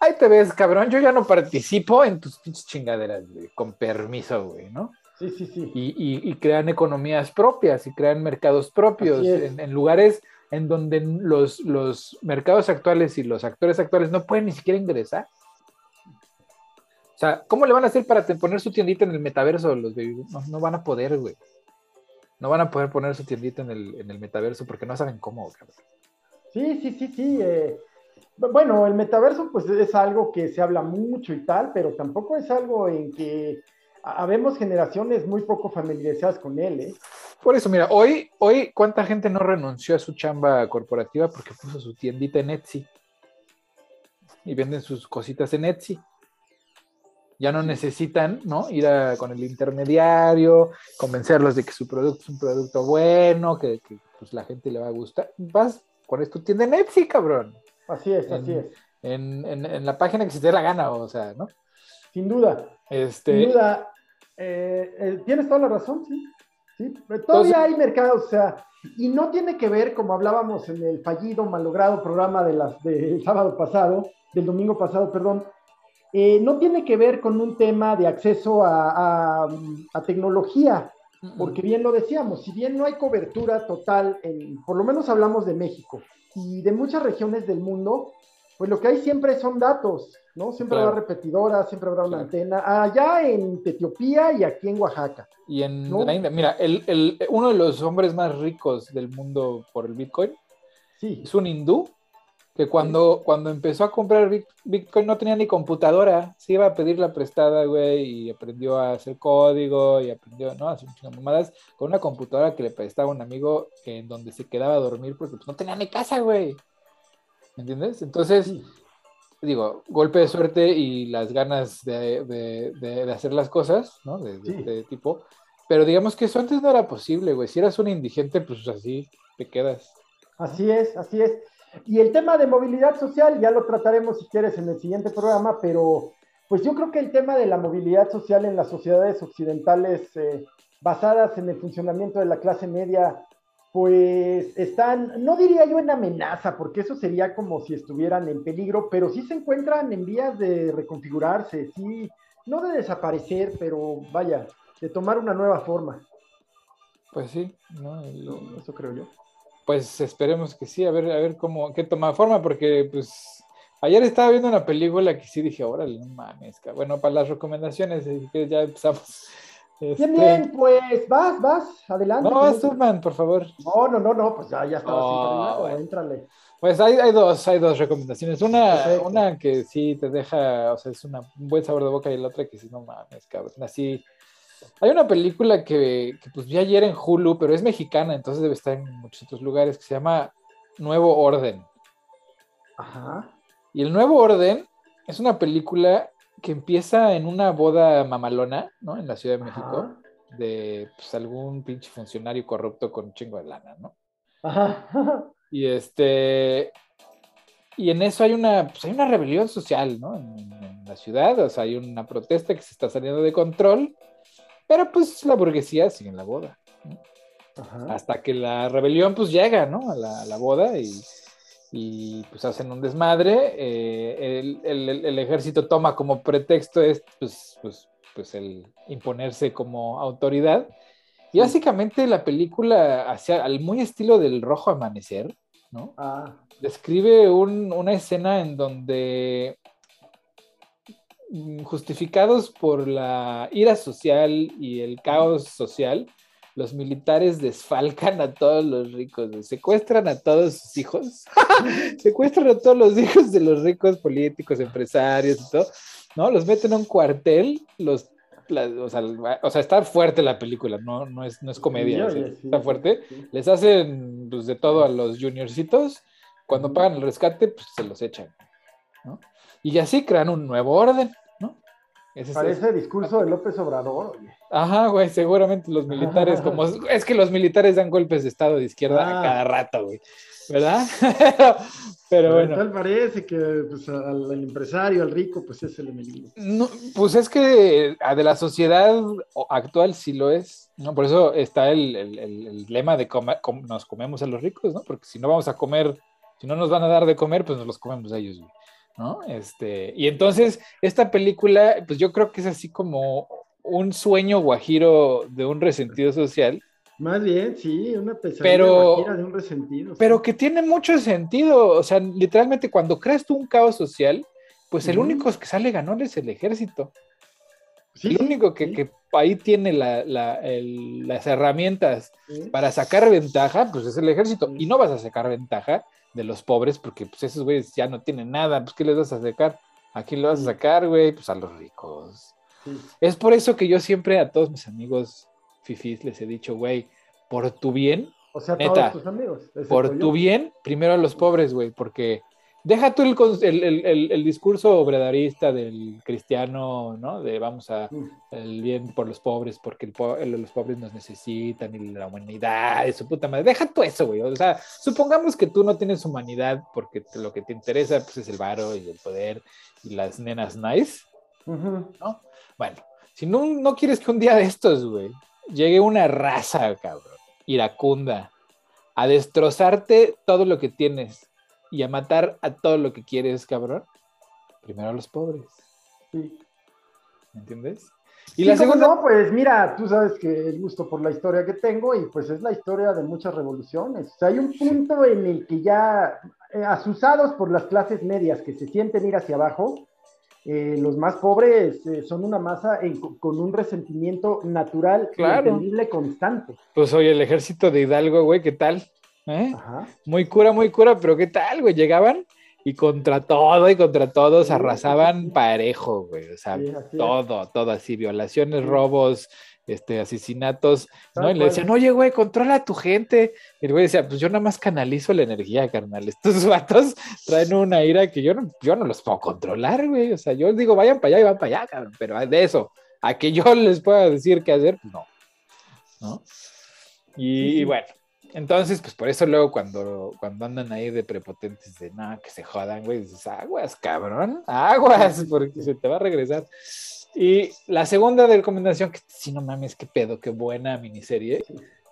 ahí te ves, cabrón, yo ya no participo en tus pinches chingaderas, güey, con permiso, güey, ¿no? Sí, sí, sí. Y, y- y crean economías propias y crean mercados propios en, en lugares en donde los, los mercados actuales y los actores actuales no pueden ni siquiera ingresar. O sea, ¿cómo le van a hacer para poner su tiendita en el metaverso? Los baby? No, no van a poder, güey. No van a poder poner su tiendita en el, en el metaverso porque no saben cómo, cabrón. Sí, sí, sí, sí. eh, bu- bueno, el metaverso pues es algo que se habla mucho y tal, pero tampoco es algo en que ha- habemos generaciones muy poco familiarizadas con él, ¿eh? Por eso, mira, hoy, hoy, ¿cuánta gente no renunció a su chamba corporativa porque puso su tiendita en Etsy? Y venden sus cositas en Etsy. Ya no necesitan, ¿no? Ir a- con el intermediario, convencerlos de que su producto es un producto bueno, que, que, pues la gente le va a gustar. Vas, pones tu tienda en Etsy, cabrón. Así es, en, así es. En, en- en la página que se te dé la gana, o sea, ¿no? Sin duda. Este, Sin duda. eh, eh, tienes toda la razón, sí. sí. Pero Todavía hay mercados, o sea, y no tiene que ver, como hablábamos en el fallido, malogrado programa de las, del sábado pasado, del domingo pasado, perdón, eh, no tiene que ver con un tema de acceso a, a- a tecnología, porque bien lo decíamos, si bien no hay cobertura total, en, por lo menos hablamos de México y de muchas regiones del mundo, pues lo que hay siempre son datos, ¿no? Siempre Claro. habrá repetidora, siempre habrá una Claro. antena, allá en Etiopía y aquí en Oaxaca. Y en ¿No? la India, mira, el, el- uno de los hombres más ricos del mundo por el Bitcoin Sí, es un hindú que cuando, cuando empezó a comprar Bit- Bitcoin no tenía ni computadora, se iba a pedir la prestada, güey, y aprendió a hacer código y aprendió, ¿no? A hacer mamadas con una computadora que le prestaba un amigo en donde se quedaba a dormir porque pues, no tenía ni casa, güey. ¿Me entiendes? Entonces, sí, digo, golpe de suerte y las ganas de, de- de- de hacer las cosas, ¿no? De, Sí. de tipo. Pero digamos que eso antes no era posible, güey. Si eras un indigente, pues así te quedas. así es, así es. Y el tema de movilidad social ya lo trataremos si quieres en el siguiente programa, pero pues yo creo que el tema de la movilidad social en las sociedades occidentales eh, basadas en el funcionamiento de la clase media, pues están, no diría yo en amenaza, porque eso sería como si estuvieran en peligro, pero sí se encuentran en vías de reconfigurarse, sí, no de desaparecer, pero vaya, de tomar una nueva forma. Pues sí, ¿no? Eso creo yo. Pues esperemos que sí, a ver, a ver cómo, qué toma forma, porque pues ayer estaba viendo una película que sí dije, órale, no mames, ca-". bueno, para las recomendaciones, que ya empezamos. Este, Bien, bien, pues vas, vas, adelante. No, vas eso. tú, man, por favor. No, no, no, no, pues ya, ya estaba Oh, bueno. éntrale. Pues hay, hay dos, hay dos recomendaciones. Una, Perfecto. una que sí te deja, o sea, es una, un buen sabor de boca y la otra que sí, no mames, cabrón. Así. Hay una película que, que pues vi ayer en Hulu, pero es mexicana, entonces debe estar en muchos otros lugares, que se llama Nuevo Orden. Ajá. Y el Nuevo Orden es una película que empieza en una boda mamalona, ¿no? En la Ciudad de México, Ajá. de pues, algún pinche funcionario corrupto con un chingo de lana, ¿no? Ajá. Y este. Y en eso hay una, pues hay una rebelión social, ¿no? En, en la ciudad, o sea, hay una protesta que se está saliendo de control, pero pues la burguesía sigue en la boda. ¿no? Ajá. Hasta que la rebelión pues llega, ¿no? A la, a la boda y, y, pues hacen un desmadre. eh, el, el- ejército toma como pretexto es, pues, pues, pues el imponerse como autoridad. Y básicamente la película, hacia, al muy estilo del Rojo Amanecer, ¿no? Ah, describe un- una escena en donde justificados por la ira social y el caos social, los militares desfalcan a todos los ricos, secuestran a todos sus hijos, secuestran a todos los hijos de los ricos políticos, empresarios y todo, ¿no? Los meten a un cuartel, los... la- o, sea, o sea, está fuerte la película, no, no, es, no es comedia, o sea, está fuerte les hacen pues, de todo a los juniorcitos. Cuando pagan el rescate, pues se los echan. ¿no? Y así crean un nuevo orden, ¿no? Ese Parece discurso de López Obrador. oye. Ajá, güey, seguramente los militares, como es que los militares dan golpes de estado de izquierda Ah. a cada rato, güey. ¿Verdad? Pero bueno. Tal parece que pues, al, al empresario, al rico, pues es el enemigo. No, pues es que ah, de la sociedad actual sí lo es, ¿no? Por eso está el, el- el- el lema de coma- com- nos comemos a los ricos, ¿no? Porque si no vamos a comer, si no nos van a dar de comer, pues nos los comemos a ellos, güey, ¿no? Este, y entonces, esta película, pues yo creo que es así como un sueño guajiro de un resentido social, Más bien, sí, una pesadilla Pero- guajira de un resentido. pero que tiene mucho sentido, o sea, literalmente cuando creas tú un caos social, pues el único que sale ganón es el ejército. Sí, el único que, sí, que ahí tiene la- la- el- las herramientas sí. para sacar ventaja, pues es el ejército. Y no vas a sacar ventaja de los pobres porque pues esos güeyes ya no tienen nada. Pues ¿qué les vas a sacar? ¿A quién le vas a sacar, güey? Pues a los ricos. Es por eso que yo siempre a todos mis amigos fifís les he dicho, güey, por tu bien, O sea, Neta, todos tus amigos. por tu bien, primero a los pobres, güey, porque Deja tú el, el- el- el- el discurso obredarista del cristiano, ¿no? De vamos a el bien por los pobres, porque po- los pobres nos necesitan y la humanidad, y su puta madre. Deja tú eso, güey. O sea, supongamos que tú no tienes humanidad porque te- lo que te interesa pues, es el varo y el poder y las nenas nice. ¿no? Bueno, si no, no quieres que un día de estos, güey, llegue una raza, cabrón, iracunda, a destrozarte todo lo que tienes y a matar a todo lo que quieres, cabrón, primero a los pobres, Sí. ¿me entiendes? Y la segunda, no, pues mira, tú sabes que el gusto por la historia que tengo y pues es la historia de muchas revoluciones. O sea, hay un punto en el que ya, eh, asusados por las clases medias que se sienten ir hacia abajo, eh, los más pobres eh, son una masa en- con un resentimiento natural Claro. y entendible constante. pues oye, el ejército de Hidalgo, güey, ¿qué tal? ¿Eh? Ajá. Muy cura, muy cura, pero ¿qué tal, güey? Llegaban y contra todo y contra todos arrasaban parejo, güey. O sea, Sí, así es. todo, todo así, violaciones, Sí. robos, este, asesinatos, ¿no? Y le decían, oye, güey, controla a tu gente. Y el güey decía, pues yo nada más canalizo la energía, carnal. Estos vatos traen una ira que yo no, yo no los puedo controlar, güey. O sea, yo digo, vayan para allá y van para allá, cabrón. Pero de eso, a que yo les pueda decir qué hacer, no. ¿No? Y, sí. y bueno, entonces, pues por eso luego cuando, cuando andan ahí de prepotentes de no, que se jodan, güey, dices, aguas, cabrón, aguas, porque se te va a regresar. Y la segunda recomendación, que si no mames, qué pedo, qué buena miniserie.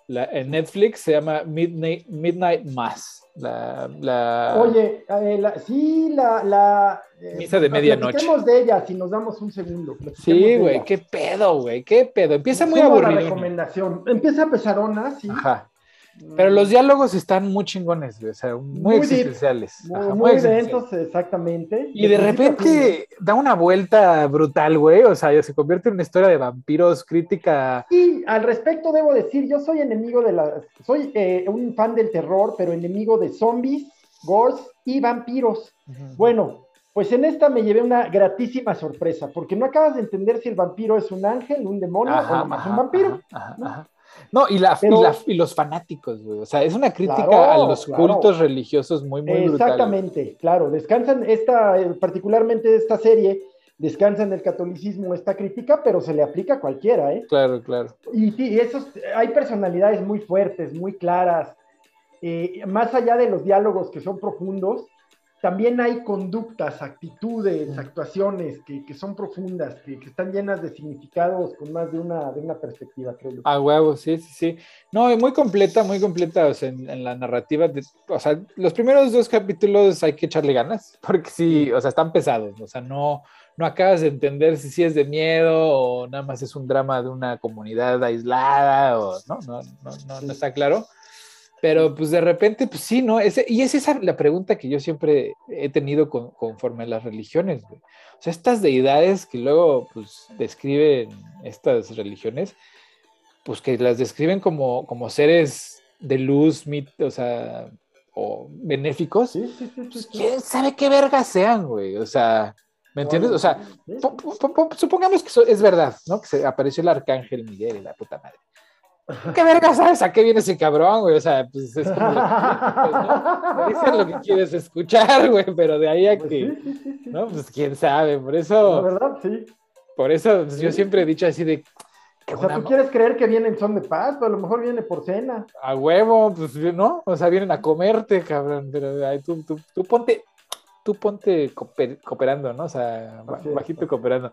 La, en Netflix se llama Midnight, Midnight Mass. La, la- Oye, eh, la- sí, la... la eh, Misa de medianoche. Platiquemos de ella si nos damos un segundo. Sí, güey, qué pedo, güey, qué pedo. Empieza muy aburrido. recomendación. Empieza pesadona, sí. Ajá. Pero los diálogos están muy chingones, güey, o sea, muy, Muy deep, existenciales. Muy, Ajá, muy existenciales. densos, exactamente. Y de repente da una vuelta brutal, güey. O sea, se convierte en una historia de vampiros crítica. Y al respecto debo decir, yo soy enemigo de la... Soy eh, un fan del terror, pero enemigo de zombies, gores y vampiros. Bueno, pues en esta me llevé una gratísima sorpresa, porque no acabas de entender si el vampiro es un ángel, un demonio o nomás ajá, un vampiro. ajá, ajá, ¿no? No, y, la, Pero- y, la- y los fanáticos, güey. O sea, es una crítica Claro, a los claro. cultos religiosos muy, muy brutal. Exactamente, claro. Descansan esta, eh, particularmente esta serie, descansa en el catolicismo esta crítica, pero se le aplica a cualquiera, ¿eh? Claro, claro. Y sí, esos, hay personalidades muy fuertes, muy claras. Eh, más allá de los diálogos que son profundos, también hay conductas, actitudes, actuaciones que, que son profundas, que, que están llenas de significados con más de una, de una perspectiva, creo yo. A huevo, sí, sí, sí. No, muy completa, muy completa, o sea, en, en la narrativa. de- o sea, los primeros dos capítulos hay que echarle ganas, porque sí, o sea, están pesados, o sea, no, no acabas de entender si sí es de miedo o nada más es un drama de una comunidad aislada o no, no, no, no, no está claro. Pero pues de repente, pues sí, ¿no? Ese, y es esa la pregunta que yo siempre he tenido con- conforme a las religiones, güey. O sea, estas deidades que luego pues describen estas religiones, pues que las describen como, como seres de luz, mit- o sea, o benéficos, Sí, sí, pues quién sabe qué vergas sean, güey. O sea, ¿me entiendes? O sea, supongamos que eso es verdad, ¿no? Que se apareció el arcángel Miguel y la puta madre. ¿Qué verga sabes a qué viene ese cabrón, güey? O sea, pues es como lo que quieres, ¿no? Dicen lo que quieres escuchar, güey, pero de ahí a Pues que, sí, sí, sí, sí. ¿no? Pues quién sabe, por La eso, verdad, sí. por eso pues, yo siempre he dicho así de, que O sea, tú quieres creer que viene en son de paz, pero a lo mejor viene por cena. a huevo, pues, ¿no? O sea, vienen a comerte, cabrón, pero ay, tú, tú, tú ponte, tú ponte cooper- cooperando, ¿no? O sea, bajito cooperando.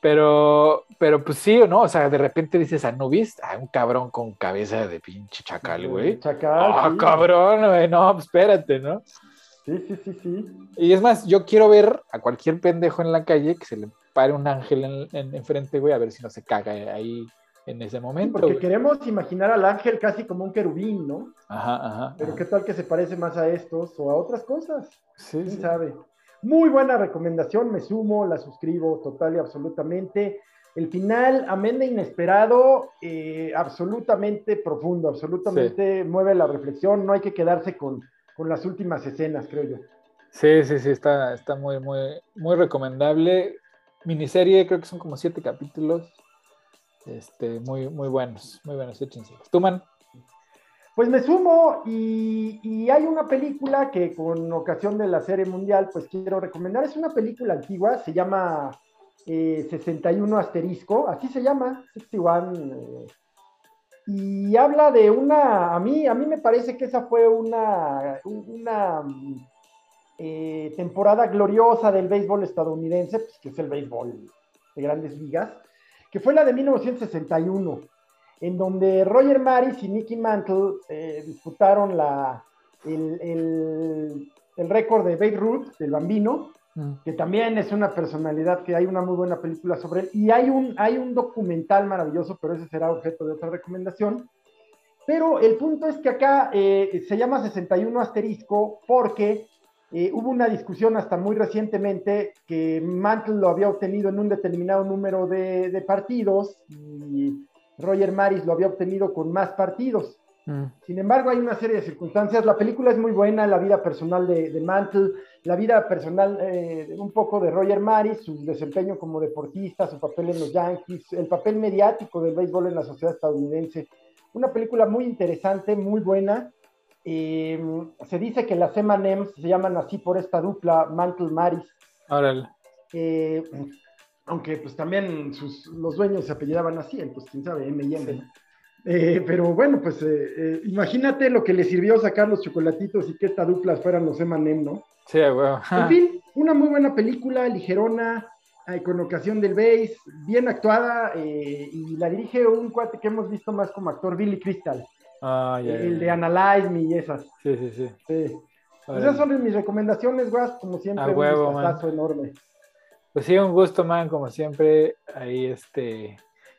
Pero, pero pues sí o no, o sea, de repente dices Anubis, ah, un cabrón con cabeza de pinche chacal, güey. Chacal. Ah, sí. cabrón, güey, no, pues espérate, ¿no? Sí, sí, sí, sí. Y es más, yo quiero ver a cualquier pendejo en la calle que se le pare un ángel en, en, enfrente, güey, a ver si no se caga ahí en ese Sí, momento. porque güey. queremos imaginar al ángel casi como un querubín, ¿no? Ajá, ajá. Pero ajá. qué tal que se parece más a estos o a otras cosas. Sí, ¿Quién sí. sabe? Muy buena recomendación, me sumo, la suscribo total y absolutamente. El final, amén de inesperado, eh, absolutamente profundo, absolutamente mueve la reflexión. No hay que quedarse con, con las últimas escenas, creo yo. Sí, sí, sí, está, está muy, muy, muy recomendable. Miniserie, creo que son como siete capítulos. Este, muy, muy buenos, muy buenos, échense. ¿Tú, man? Pues me sumo y, hay una película que con ocasión de la serie mundial pues quiero recomendar. Es una película antigua, se llama eh, 61 asterisco, así se llama, 61. Eh, y habla de una, a mí, a mí me parece que esa fue una, una eh, temporada gloriosa del béisbol estadounidense, pues, que es el béisbol de grandes ligas, que fue la de 1961 en donde Roger Maris y Nicky Mantle eh, disputaron la, el, récord de Babe Ruth, del bambino, mm. que también es una personalidad que hay una muy buena película sobre él. Y hay un, hay un documental maravilloso, pero ese será objeto de otra recomendación. Pero el punto es que acá eh, se llama 61 asterisco porque eh, hubo una discusión hasta muy recientemente que Mantle lo había obtenido en un determinado número de, de partidos y Roger Maris lo había obtenido con más partidos. Mm. Sin embargo, hay una serie de circunstancias. La película es muy buena, la vida personal de, Mantle, la vida personal eh, un poco de Roger Maris, su desempeño como deportista, su papel en los Yankees, el papel mediático del béisbol en la sociedad estadounidense. Una película muy interesante, muy buena. Eh, se dice que las M&M's se llaman así por esta dupla, Mantle-Maris. Órale. Eh, aunque pues también sus, los dueños se apellidaban así, entonces quién sabe, M y M. Eh, pero bueno, pues eh, eh, imagínate lo que le sirvió sacar los chocolatitos y que esta dupla fueran los M&M, ¿no? Sí, güey. En fin, una muy buena película, ligerona, con ocasión del base, bien actuada, y la dirige un cuate que hemos visto más como actor, Billy Crystal. Ah, ya, el de Analyze Me y esas. Sí, sí, sí. sí. Esas son mis recomendaciones, güey, como siempre, un huevo, enorme. Pues sí, un gusto, man, como siempre. Ahí este,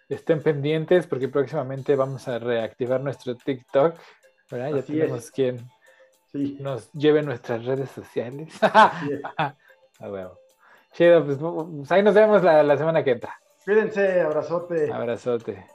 estén pendientes porque próximamente vamos a reactivar nuestro TikTok. ¿verdad? ya tenemos quien nos lleve nuestras redes sociales. a huevo. Chido, pues, pues ahí nos vemos la, la semana que entra. Cuídense, abrazote. Abrazote.